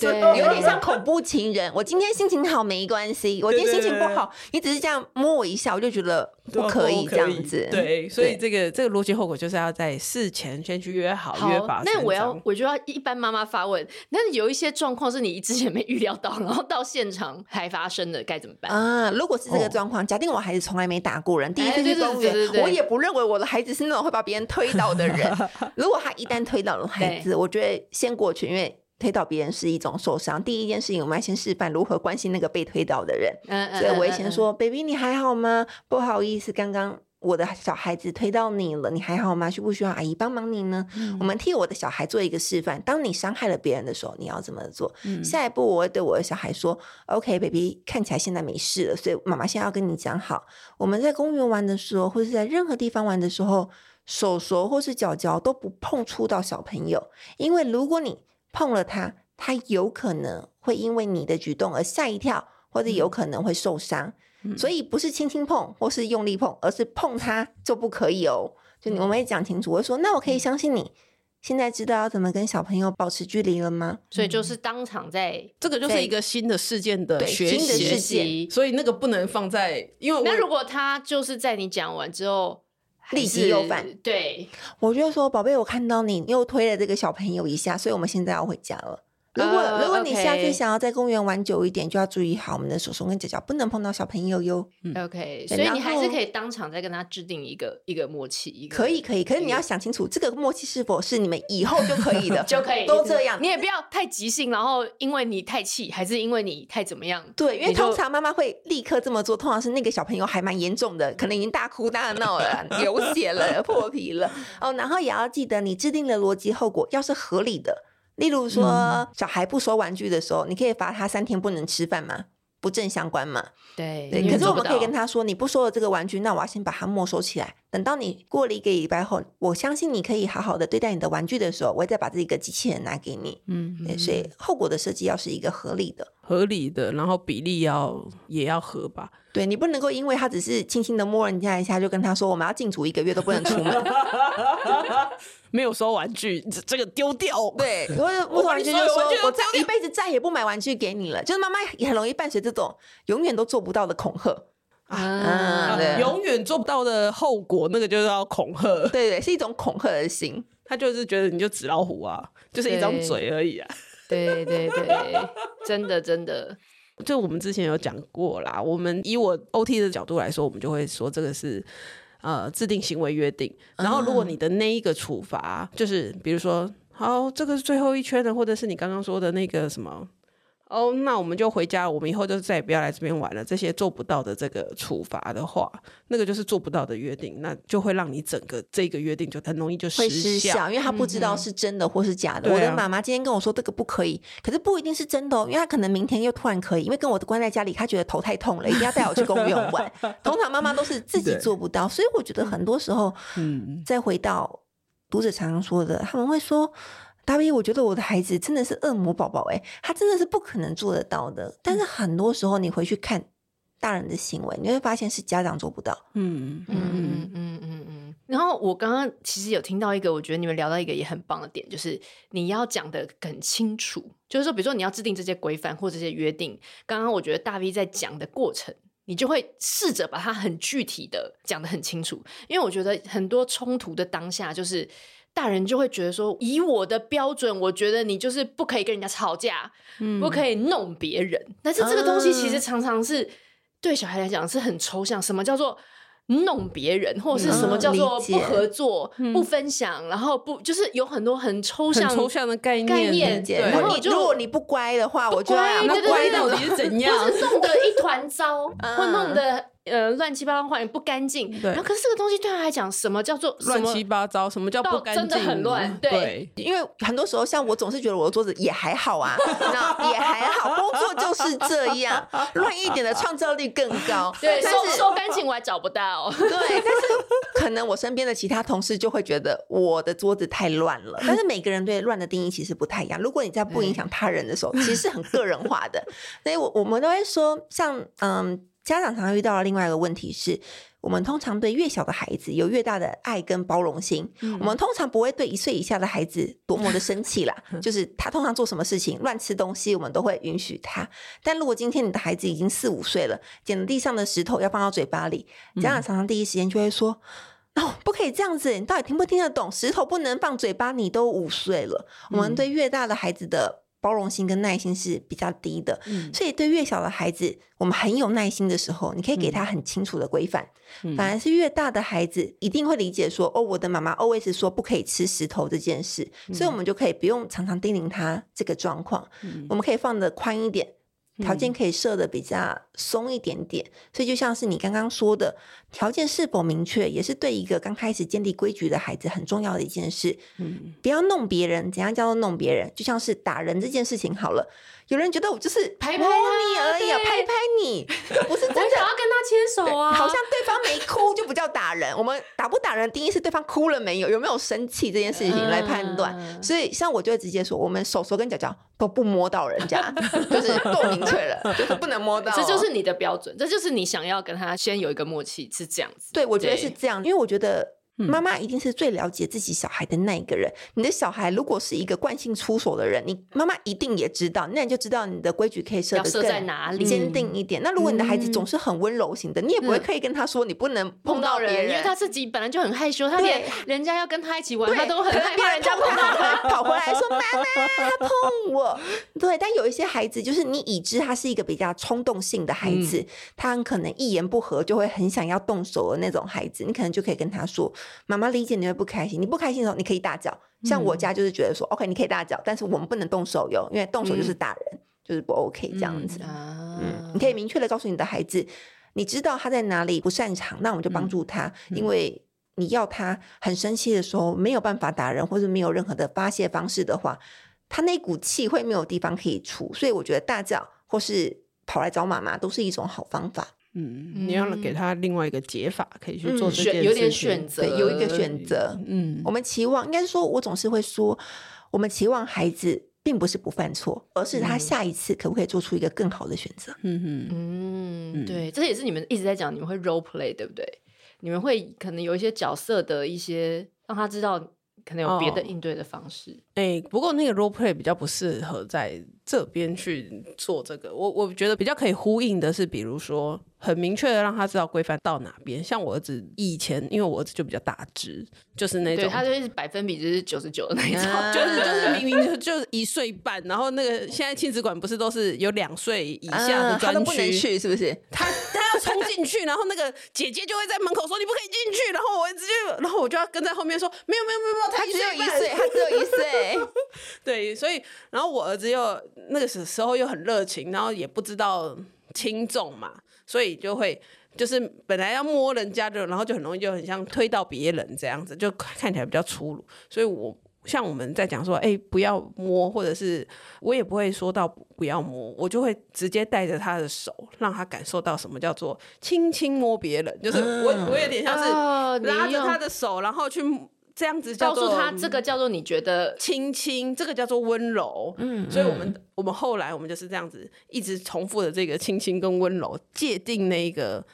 对，有点像恐怖情人。我今天心情好没关系，我今天心情不好，你只是这样摸我一下，我就觉得不可以这样子。
对，所以这个这个逻辑后果就是要在事前先去约好约法。
那我要我就要一般妈妈发问，那有一些状况是你之前没预料到，然后到现场还发生的，该怎么办
啊？如果是这个状况，假定我孩子从来没打过人，第一次去公园。我也不认为我的孩子是那种会把别人推倒的人。如果他一旦推倒了孩子，我觉得先过去，因为推倒别人是一种受伤。第一件事情，我们要先示范如何关心那个被推倒的人。所以我会先说：“baby，你还好吗？不好意思，刚刚。”我的小孩子推到你了，你还好吗？需不需要阿姨帮忙你呢？嗯、我们替我的小孩做一个示范。当你伤害了别人的时候，你要怎么做？嗯、下一步我会对我的小孩说：“OK，baby，看起来现在没事了，所以妈妈现在要跟你讲好，我们在公园玩的时候，或者在任何地方玩的时候，手手或是脚脚都不碰触到小朋友，因为如果你碰了他，他有可能会因为你的举动而吓一跳，或者有可能会受伤。嗯”所以不是轻轻碰或是用力碰，而是碰它就不可以哦。就我们也讲清楚，我说那我可以相信你，现在知道要怎么跟小朋友保持距离了吗？
所以就是当场在，
这个就是一个新的事件的学习，
新的事件，
所以那个不能放在，因为
那如果他就是在你讲完之后
立即又犯，
对，
我就说宝贝，我看到你又推了这个小朋友一下，所以我们现在要回家了。如果如果你下次想要在公园玩久一点，就要注意好我们的手手跟脚脚不能碰到小朋友哟。
OK，所以你还是可以当场再跟他制定一个一个默契，一个
可以可以，可是你要想清楚这个默契是否是你们以后就可以的，
就可以
都这样。
你也不要太急性，然后因为你太气，还是因为你太怎么样？
对，因为通常妈妈会立刻这么做，通常是那个小朋友还蛮严重的，可能已经大哭大闹了，流血了，破皮了。哦，然后也要记得你制定的逻辑后果要是合理的。例如说，小孩不收玩具的时候，你可以罚他三天不能吃饭吗？不正相关嘛？
对，
对。可是我们可以跟他说，你不收了这个玩具，那我要先把它没收起来。等到你过了一个礼拜后，我相信你可以好好的对待你的玩具的时候，我会再把这个机器人拿给你。嗯，对。所以后果的设计要是一个合理的、
合理的，然后比例要也要合吧。
对，你不能够因为他只是轻轻的摸人家一下，就跟他说我们要禁足一个月都不能出门。
没有收玩具，这个丢掉。
对，因为不收玩具就说，我这一辈子再也不买玩具给你了。就是妈妈也很容易伴随这种永远都做不到的恐吓
啊，对，永远做不到的后果，那个就是要恐吓。
对对，是一种恐吓的心。
他就是觉得你就纸老虎啊，就是一张嘴而已啊。
对对对，真的真的。
就我们之前有讲过啦，我们以我 OT 的角度来说，我们就会说这个是呃制定行为约定。然后如果你的那一个处罚，就是比如说，好，这个是最后一圈的，或者是你刚刚说的那个什么。哦，那我们就回家，我们以后就再也不要来这边玩了。这些做不到的这个处罚的话，那个就是做不到的约定，那就会让你整个这个约定就很容易就失效，会失效，
因为他不知道是真的或是假的。嗯、我的妈妈今天跟我说这个不可以，可是不一定是真的哦，因为他可能明天又突然可以，因为跟我关在家里，他觉得头太痛了，一定要带我去公园玩。通常妈妈都是自己做不到，所以我觉得很多时候，嗯，再回到读者常常说的，他们会说。大 V，我觉得我的孩子真的是恶魔宝宝，哎，他真的是不可能做得到的。但是很多时候，你回去看大人的行为，你会发现是家长做不到。
嗯嗯嗯嗯嗯嗯。然后我刚刚其实有听到一个，我觉得你们聊到一个也很棒的点，就是你要讲的很清楚，就是说，比如说你要制定这些规范或这些约定。刚刚我觉得大 V 在讲的过程，你就会试着把它很具体的讲得很清楚，因为我觉得很多冲突的当下就是。大人就会觉得说，以我的标准，我觉得你就是不可以跟人家吵架，嗯、不可以弄别人。但是这个东西其实常常是对小孩来讲是很抽象。什么叫做弄别人，或者是什么叫做不合作、嗯、不分享，然后不就是有很多很抽象、
抽象的概念。
概念，
然后你如果你不乖的话，我就要
乖，
那乖到底
是怎样？或是弄得一团糟，或弄得。呃，乱七八糟，换不干净。对。然后，可是这个东西对他来讲，什么叫做
乱七八糟？什么叫不干净？
真的很乱。对。
对，
因为很多时候，像我总是觉得我的桌子也还好啊，那也还好。工作就是这样，乱一点的创造力更高。
对，但是收干净我还找不到。
对，但是可能我身边的其他同事就会觉得我的桌子太乱了。但是每个人对乱的定义其实不太一样。如果你在不影响他人的时候，其实是很个人化的。所以我我们都会说，像嗯。家长常常遇到的另外一个问题是，我们通常对越小的孩子有越大的爱跟包容心。嗯、我们通常不会对一岁以下的孩子多么的生气啦，就是他通常做什么事情乱吃东西，我们都会允许他。但如果今天你的孩子已经四五岁了，捡了地上的石头要放到嘴巴里，家长常常第一时间就会说：“嗯、哦，不可以这样子，你到底听不听得懂？石头不能放嘴巴，你都五岁了。嗯”我们对越大的孩子的。包容心跟耐心是比较低的，嗯、所以对越小的孩子，我们很有耐心的时候，你可以给他很清楚的规范。嗯、反而是越大的孩子，一定会理解说，哦，我的妈妈 always 说不可以吃石头这件事，嗯、所以我们就可以不用常常叮咛他这个状况，嗯、我们可以放的宽一点。条件可以设的比较松一点点，所以就像是你刚刚说的，条件是否明确，也是对一个刚开始建立规矩的孩子很重要的一件事。嗯，不要弄别人，怎样叫做弄别人？就像是打人这件事情好了。有人觉得我就是拍拍你而已，拍拍你，不是真的
想要跟他牵手啊。
好像对方没哭就不叫打人。我们打不打人，第一是对方哭了没有，有没有生气这件事情来判断。所以像我就会直接说，我们手手跟脚脚都不摸到人家，就是够明确了，就是不能摸到。
这就是你的标准，这就是你想要跟他先有一个默契，是这样子。
对，我觉得是这样，因为我觉得。妈妈一定是最了解自己小孩的那一个人。你的小孩如果是一个惯性出手的人，你妈妈一定也知道，那你就知道你的规矩可以设得更在哪里坚定一点。那如果你的孩子总是很温柔型的，你也不会刻意跟他说你不能碰到别人，
因为他自己本来就很害羞，他连人家要跟他一起玩，他都很害怕人家碰到他，
跑回来 说妈妈他碰我。对，但有一些孩子就是你已知他是一个比较冲动性的孩子，他很可能一言不合就会很想要动手的那种孩子，你可能就可以跟他说。妈妈理解你会不开心，你不开心的时候你可以大叫。像我家就是觉得说、嗯、，OK，你可以大叫，但是我们不能动手哟，因为动手就是打人，嗯、就是不 OK 这样子。嗯，嗯，你可以明确的告诉你的孩子，你知道他在哪里不擅长，那我们就帮助他，嗯、因为你要他很生气的时候没有办法打人，或者没有任何的发泄方式的话，他那股气会没有地方可以出，所以我觉得大叫或是跑来找妈妈都是一种好方法。
嗯，你要给他另外一个解法，可以去做这件事情，
有点选择，
有一个选择。嗯，我们期望，应该是说，我总是会说，我们期望孩子并不是不犯错，而是他下一次可不可以做出一个更好的选择。
嗯嗯，
嗯，对，这也是你们一直在讲，你们会 role play，对不对？你们会可能有一些角色的一些，让他知道可能有别的应对的方式。
哎、哦欸，不过那个 role play 比较不适合在这边去做这个。我我觉得比较可以呼应的是，比如说很明确的让他知道规范到哪边。像我儿子以前，因为我儿子就比较大只，就是那种，对，
他就是百分比就是九十九的那一种，啊、
就是就是明明就就是一岁半，然后那个现在亲子馆不是都是有两岁以下的专区、啊，他都
不能去，是不是？
他冲进去，然后那个姐姐就会在门口说你不可以进去，然后我直接，然后我就要跟在后面说没有没有没有没有，他只有一岁，他只有一岁，对，所以然后我儿子又那个时时候又很热情，然后也不知道轻重嘛，所以就会就是本来要摸人家的，然后就很容易就很像推到别人这样子，就看起来比较粗鲁，所以我。像我们在讲说，哎、欸，不要摸，或者是我也不会说到不要摸，我就会直接带着他的手，让他感受到什么叫做轻轻摸别人，就是我我有点像是拉着他的手，然后去这样子
告诉他，这个叫做你觉得
轻轻，这个叫做温柔。嗯，所以我们我们后来我们就是这样子一直重复的这个轻轻跟温柔界定那一个。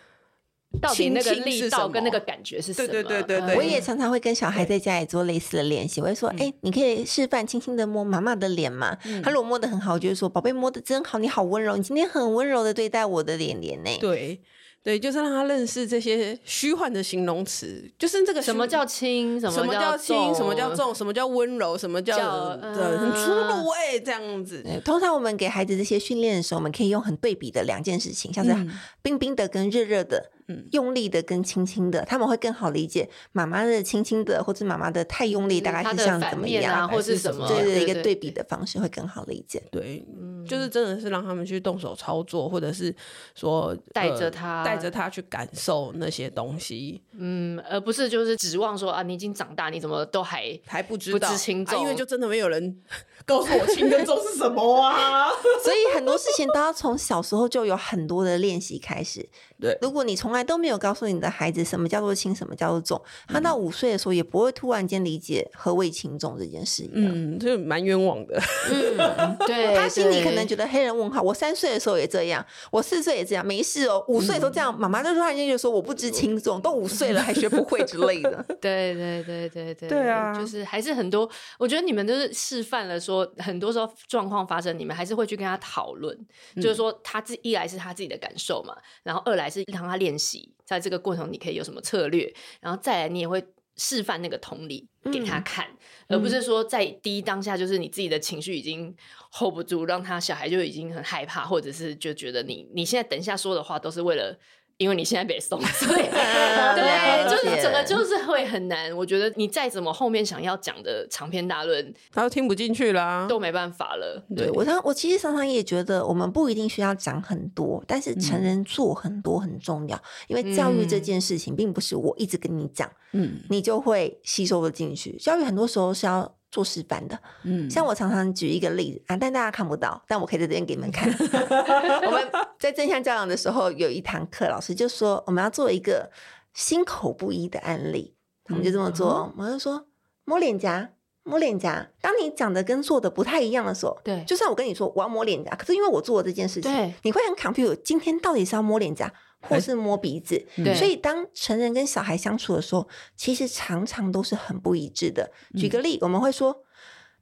到底那个力道跟那个感觉是什么？
对对对对对，
我也常常会跟小孩在家里做类似的练习。我会说：“哎、欸，你可以示范轻轻的摸妈妈的脸吗？”嗯、他如果摸的很好，我就会说：“宝贝，摸的真好，你好温柔，你今天很温柔的对待我的脸脸呢。”
对。对，就是让他认识这些虚幻的形容词，就是这个
什么叫轻，什么叫
轻，什么叫重，什么叫温柔，什么叫很粗鲁哎，这样子。
通常我们给孩子这些训练的时候，我们可以用很对比的两件事情，像是冰冰的跟热热的，嗯，用力的跟轻轻的，他们会更好理解妈妈的轻轻的或者妈妈的太用力大概是像怎么样，
或是什么，
对对，一个对比的方式会更好理解。
对，就是真的是让他们去动手操作，或者是说
带着他带。
着他去感受那些东西，
嗯，而不是就是指望说啊，你已经长大，你怎么都还
还不知道。轻
重，
啊，因为就真的没有人 告诉我轻跟重是什么啊，
所以很多事情都要从小时候就有很多的练习开始。
对，
如果你从来都没有告诉你的孩子什么叫做轻，什么叫做重，他到五岁的时候也不会突然间理解何谓轻重这件事一样。
嗯，就蛮冤枉的。
嗯，对，他心里可能觉得黑人问号。我三岁的时候也这样，我四岁也这样，没事哦。五岁的时候这样，妈妈就突然间就说我不知轻重，都五岁了还学不会之类的。
对对对对对，
对啊，
就是还是很多。我觉得你们都是示范了，说很多时候状况发生，你们还是会去跟他讨论，就是说他自一来是他自己的感受嘛，然后二来是让他练习，在这个过程你可以有什么策略，然后再来你也会示范那个同理给他看，嗯、而不是说在第一当下就是你自己的情绪已经 hold 不住，让他小孩就已经很害怕，或者是就觉得你你现在等一下说的话都是为了。因为你现在被送，对，对，就是整个就是会很难。我觉得你再怎么后面想要讲的长篇大论，
他都听不进去啦，
都没办法了。对，
对我常我其实常常也觉得，我们不一定需要讲很多，但是成人做很多很重要。嗯、因为教育这件事情，并不是我一直跟你讲，嗯，你就会吸收的进去。教育很多时候是要。做示范的，嗯，像我常常举一个例子啊，但大家看不到，但我可以在这边给你们看。我们在正向教养的时候，有一堂课，老师就说我们要做一个心口不一的案例，我们就这么做，嗯、我们就说摸脸颊，摸脸颊。当你讲的跟做的不太一样的时候，对，就算我跟你说我要摸脸颊，可是因为我做了这件事情，对，你会很 confused，今天到底是要摸脸颊？或是摸鼻子，对所以当成人跟小孩相处的时候，其实常常都是很不一致的。举个例，我们会说：“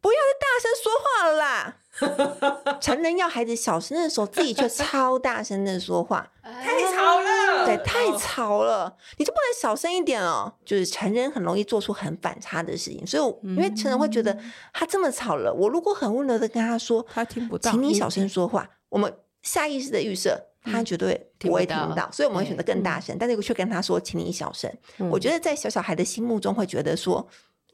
不要再大声说话了啦！”成人要孩子小声的时候，自己却超大声的说话，
太吵了。
对，太吵了，你就不能小声一点哦。就是成人很容易做出很反差的事情，所以因为成人会觉得他这么吵了，我如果很温柔的跟他说：“他听不到，请你小声说话。”我们下意识的预设。他绝对不会听到，到所以我们会选择更大声，嗯、但是却跟他说，请你小声。嗯、我觉得在小小孩的心目中会觉得说。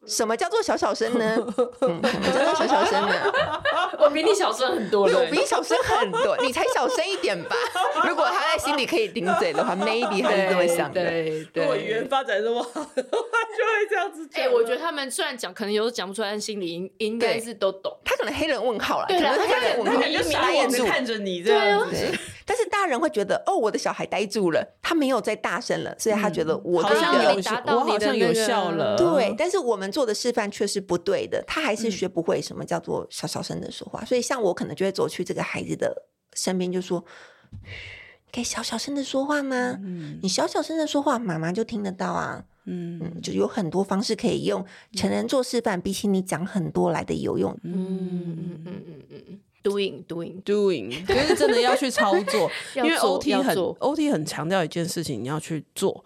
什么叫做小小声呢？嗯，什么叫做小小声呢？
我比你小声很多了，
我比你小声很多，你才小声一点吧。如果他在心里可以顶嘴的话，maybe 他是这么想的。
对对，如果语言发展这么好，他就会这样子讲。
哎，我觉得他们虽然讲，可能有时讲不出来，但心里应应该是都懂。
他可能黑人问号了，对，他可
能
黑人问号，
他就傻眼的看着你这样子。
但是大人会觉得，哦，我的小孩呆住了，他没有再大声了，所以他觉得我
好像有达到你的有效了。
对，但是我们做的示范却。是不对的，他还是学不会什么叫做小小声的说话。嗯、所以像我可能就会走去这个孩子的身边，就说：“可以小小声的说话吗？嗯、你小小声的说话，妈妈就听得到啊。嗯嗯，就有很多方式可以用，成人做示范，比起你讲很多来的有用。
嗯嗯嗯嗯嗯，doing doing
doing，就是真的要去操作，因为 OT 很 OT 很强调一件事情，你要去做。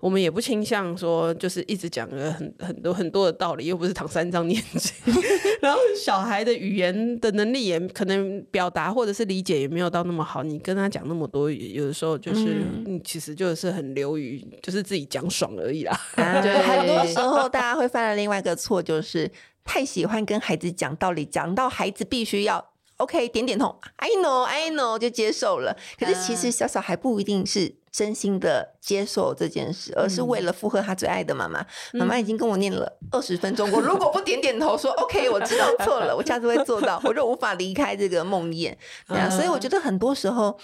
我们也不倾向说，就是一直讲了很很多很多的道理，又不是唐三藏念经。然后小孩的语言的能力也可能表达或者是理解也没有到那么好，你跟他讲那么多，有的时候就是你其实就是很流于就是自己讲爽而已啦。
啊、对，很多时候大家会犯了另外一个错，就是太喜欢跟孩子讲道理，讲到孩子必须要 OK 点点头，I know I know 就接受了。可是其实小小还不一定是。真心的接受这件事，而是为了附和他最爱的妈妈。妈、嗯、妈已经跟我念了二十分钟，我如果不点点头说 OK，我知道错了，我下次会做到，我就无法离开这个梦魇。对啊，所以我觉得很多时候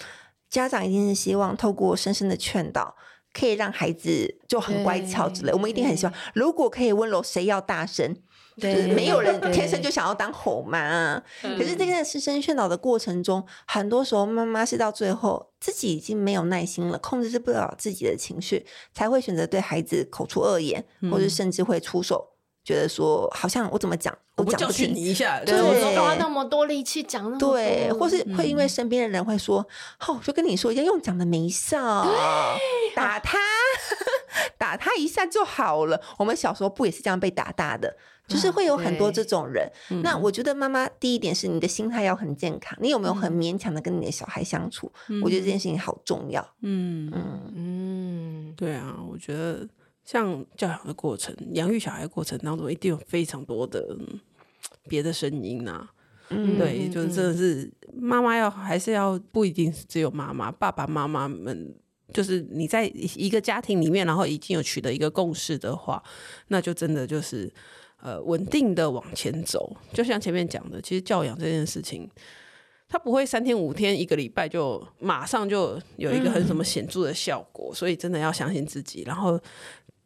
家长一定是希望透过深深的劝导，可以让孩子就很乖巧之类。我们一定很希望，如果可以温柔，谁要大声？就是没有人天生就想要当吼妈啊，可是这个师生劝导的过程中，很多时候妈妈是到最后自己已经没有耐心了，控制不了自己的情绪，才会选择对孩子口出恶言，或者甚至会出手，觉得说好像我怎么讲，我讲不听
你一下，
对，
花那么多力气讲那么多，
对，或是会因为身边的人会说，哦，就跟你说一样，用讲的没效，打他，打他一下就好了。我们小时候不也是这样被打大的？就是会有很多这种人，啊、那我觉得妈妈第一点是你的心态要很健康，嗯、你有没有很勉强的跟你的小孩相处？嗯、我觉得这件事情好重要。嗯
嗯嗯，对啊，我觉得像教养的过程、养育小孩的过程当中，一定有非常多的别的声音呐、啊。嗯，对，就是真的是妈妈要还是要不一定是只有妈妈，爸爸妈妈们，就是你在一个家庭里面，然后已经有取得一个共识的话，那就真的就是。呃，稳定的往前走，就像前面讲的，其实教养这件事情，它不会三天五天一个礼拜就马上就有一个很什么显著的效果，嗯、所以真的要相信自己，然后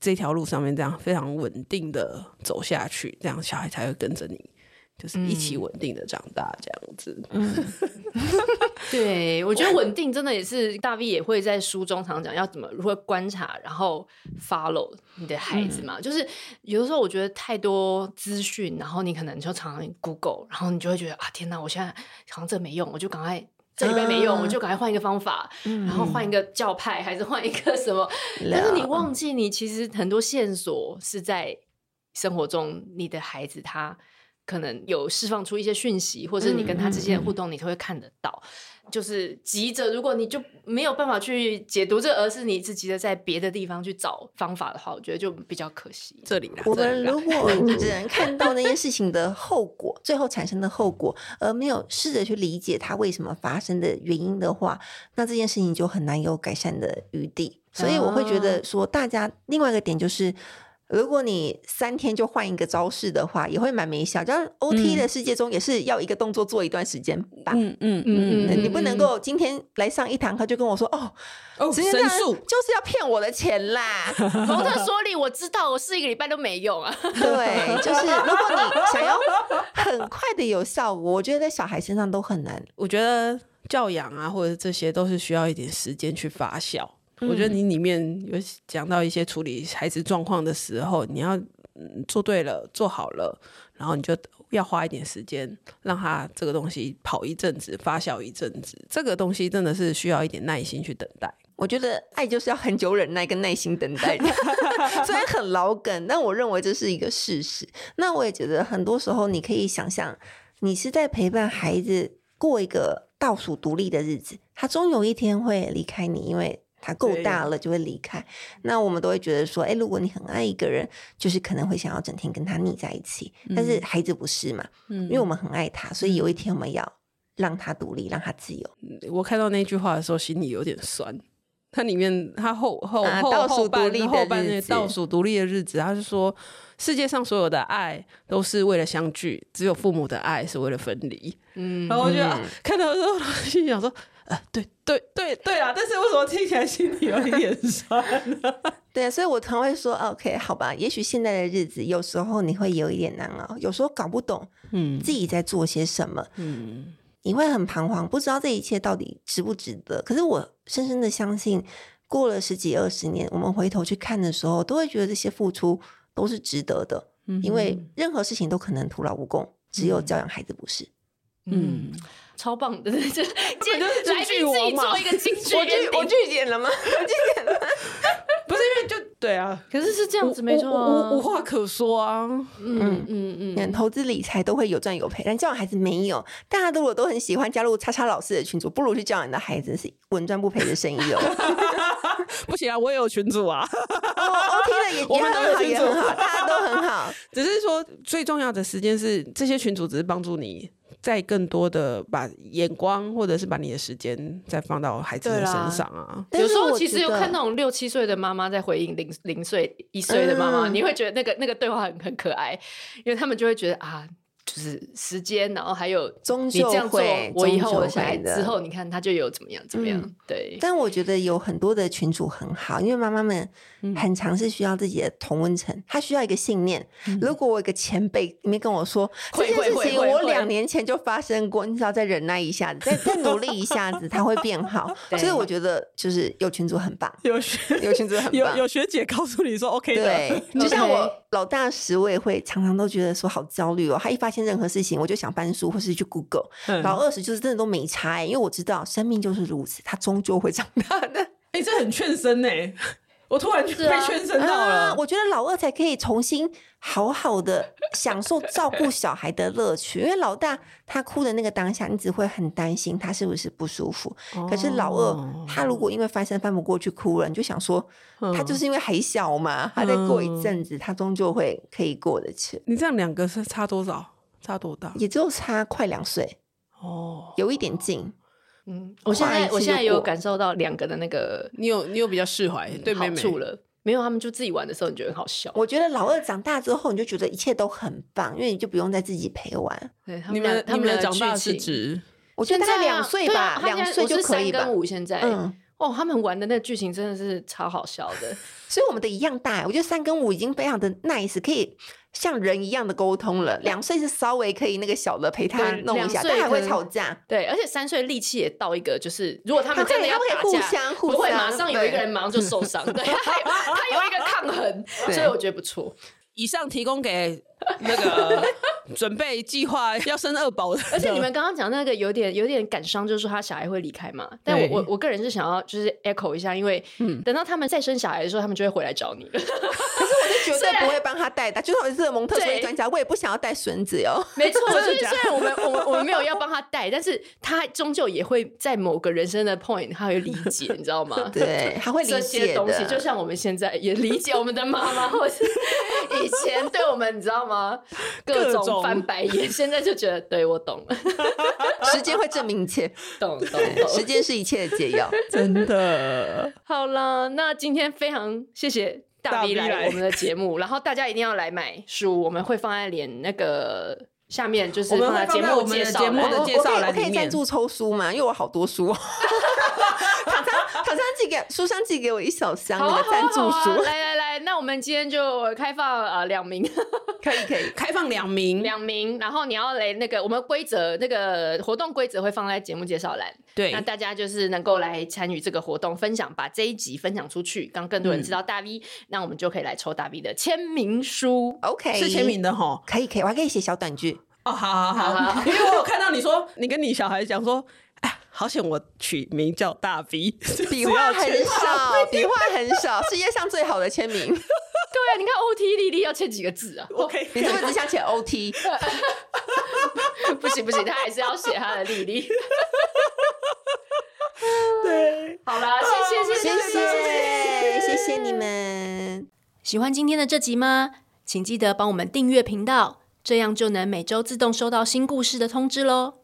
这条路上面这样非常稳定的走下去，这样小孩才会跟着你。就是一起稳定的长大这样子，嗯，
对，我觉得稳定真的也是大 V 也会在书中常讲要怎么如何观察，然后 follow 你的孩子嘛。嗯、就是有的时候我觉得太多资讯，然后你可能就常常 Google，然后你就会觉得啊天哪，我现在好像这没用，我就赶快这礼拜没用，嗯、我就赶快换一个方法，嗯、然后换一个教派，还是换一个什么？嗯、但是你忘记，你其实很多线索是在生活中，你的孩子他。可能有释放出一些讯息，或者你跟他之间的互动，你都会看得到。就是急着，如果你就没有办法去解读这，而是你自己的在别的地方去找方法的话，我觉得就比较可惜。
这里，
我们如果 只能看到那件事情的后果，最后产生的后果，而没有试着去理解它为什么发生的原因的话，那这件事情就很难有改善的余地。所以我会觉得说，大家另外一个点就是。如果你三天就换一个招式的话，也会蛮没效。就是 OT 的世界中，也是要一个动作做一段时间吧。嗯嗯嗯嗯，你不能够今天来上一堂课就跟我说哦，
哦，神速
就是要骗我的钱啦。
蒙特梭利，我知道，我试一个礼拜都没用啊。
对，就是如果你想要很快的有效果，我觉得在小孩身上都很难。
我觉得教养啊，或者这些都是需要一点时间去发酵。我觉得你里面有讲到一些处理孩子状况的时候，你要做对了，做好了，然后你就要花一点时间，让他这个东西跑一阵子，发酵一阵子。这个东西真的是需要一点耐心去等待。
我觉得爱就是要很久忍耐跟耐心等待的，虽然很老梗，但我认为这是一个事实。那我也觉得很多时候你可以想象，你是在陪伴孩子过一个倒数独立的日子，他终有一天会离开你，因为。他够大了就会离开，那我们都会觉得说，哎，如果你很爱一个人，就是可能会想要整天跟他腻在一起。嗯、但是孩子不是嘛？嗯，因为我们很爱他，所以有一天我们要让他独立，让他自由。
我看到那句话的时候，心里有点酸。它里面，他后后后
倒数独立
后半那倒数独立的日子，他是说世界上所有的爱都是为了相聚，只有父母的爱是为了分离。嗯，然后我就、啊、看到的时候，心想说。呃，对对对对啊！但是为什么听起来心里有一点酸呢？
对啊，所以我常会说，OK，好吧，也许现在的日子有时候你会有一点难熬，有时候搞不懂，嗯，自己在做些什么，嗯，你会很彷徨，不知道这一切到底值不值得。可是我深深的相信。过了十几二十年，我们回头去看的时候，都会觉得这些付出都是值得的。嗯，因为任何事情都可能徒劳无功，只有教养孩子不是。
嗯，超棒的，这这来宾自己做一个京剧，
我句我句点了吗？我句点了吗？
不是因为就对啊，
可是是这样子没错，
无无话可说啊。
嗯嗯嗯，投资理财都会有赚有赔，但教养孩子没有。大家如果都很喜欢加入叉叉老师的群组，不如去教养你的孩子，是稳赚不赔的生意哦。
不行啊，我也有群组啊。
OK 的也我们都很好，也很好，大家都很好。
只是说最重要的时间是这些群组只是帮助你。再更多的把眼光，或者是把你的时间再放到孩子的身上啊。
有时候其实有看那种六七岁的妈妈在回应零零岁一岁的妈妈，嗯，你会觉得那个那个对话很很可爱，因为他们就会觉得啊。就是时间，然后还有你这样做，我以后我小孩之后，你看他就有怎么样怎么样。嗯、对，
但我觉得有很多的群主很好，因为妈妈们很常是需要自己的同温层，他需要一个信念。嗯、如果我有一个前辈里面跟我说这件事情，我两年前就发生过，你只要再忍耐一下子，再 再努力一下子，他会变好。所以我觉得就是有群主很棒，
有学
有群主很棒，
有有学姐告诉你说 OK 的。
对，就像我老大时，我也会常常都觉得说好焦虑哦，他一发现任何事情，我就想翻书或是去 Google。老二十就是真的都没差，因为我知道生命就是如此，他终究会长大的。
哎、欸，这很劝生呢。我突然就被劝生到了、啊啊。
我觉得老二才可以重新好好的享受照顾小孩的乐趣，因为老大他哭的那个当下，你只会很担心他是不是不舒服。哦、可是老二他如果因为翻身翻不过去哭了，你就想说他就是因为还小嘛，他再过一阵子，他终究会可以过得去。
你这样两个是差多少？差多大？
也就差快两岁哦，有一点近。
嗯，我现在我现在有感受到两个的那个，
你有你有比较释怀对妹妹
了。没有，他们就自己玩的时候，你觉得很好笑。
我觉得老二长大之后，你就觉得一切都很棒，因为你就不用再自己陪玩。
对，他们你们他们的长大是
指，我觉得大概两岁吧，两岁就可以吧。
三跟五现在，嗯，哦，他们玩的那个剧情真的是超好笑的。
所以我们的一样大，我觉得三跟五已经非常的 nice，可以。像人一样的沟通了，两岁是稍微可以那个小的陪他弄一下，但还会吵架。
对，而且三岁力气也到一个，就是如果他们真的要打架，互相互相不会马上有一个人马上就受伤。对，他有他有一个抗衡，所以我觉得不错。
以上提供给 那个准备计划要生二宝的，
而且你们刚刚讲那个有点有点感伤，就是说他小孩会离开嘛。但我我我个人是想要就是 echo 一下，因为等到他们再生小孩的时候，他们就会回来找你了。可是
我就绝对不会帮他带的，就算我是蒙特梭利专家，我也不想要带孙子哟。
没错，就是虽然我们我们我们没有要帮他带，但是他终究也会在某个人生的 point，他会理解，你知道吗？
对，他会理解这些
东西，就像我们现在也理解我们的妈妈，或是。以前对我们，你知道吗？各种翻白眼，现在就觉得对我懂了。
时间会证明一切，
懂懂懂。
时间是一切的解药，
真的。
好了，那今天非常谢谢大 V 来我们的节目，然后大家一定要来买书，我们会放在连那个下面，就是放在节目介绍
的介绍栏里面。
我可以赞助抽书吗？因为我好多书。唐唐唐三寄给书商寄给我一小箱那个赞助书，
来来来，那我们今天就开放呃两名，
可以可以。开放两名。
两名，然后你要来那个我们规则那个活动规则会放在节目介绍栏，
对，
那大家就是能够来参与这个活动，分享把这一集分享出去，让更多人知道大 V，那我们就可以来抽大 V 的签名书
，OK，
是签名的哈，
可以可以，我还可以写小短句
哦，好好好，因为我有看到你说你跟你小孩讲说。好险我取名叫大 B，
笔画很少，笔画很少，世界上最好的签名。对
啊，你看 O T 丽丽要签几个字啊
？OK，
你是不是只想写 O T？
不行不行，他还是要写他的丽丽。
对，
好啦，谢谢谢谢谢
谢谢谢你们。
喜欢今天的这集吗？请记得帮我们订阅频道，这样就能每周自动收到新故事的通知喽。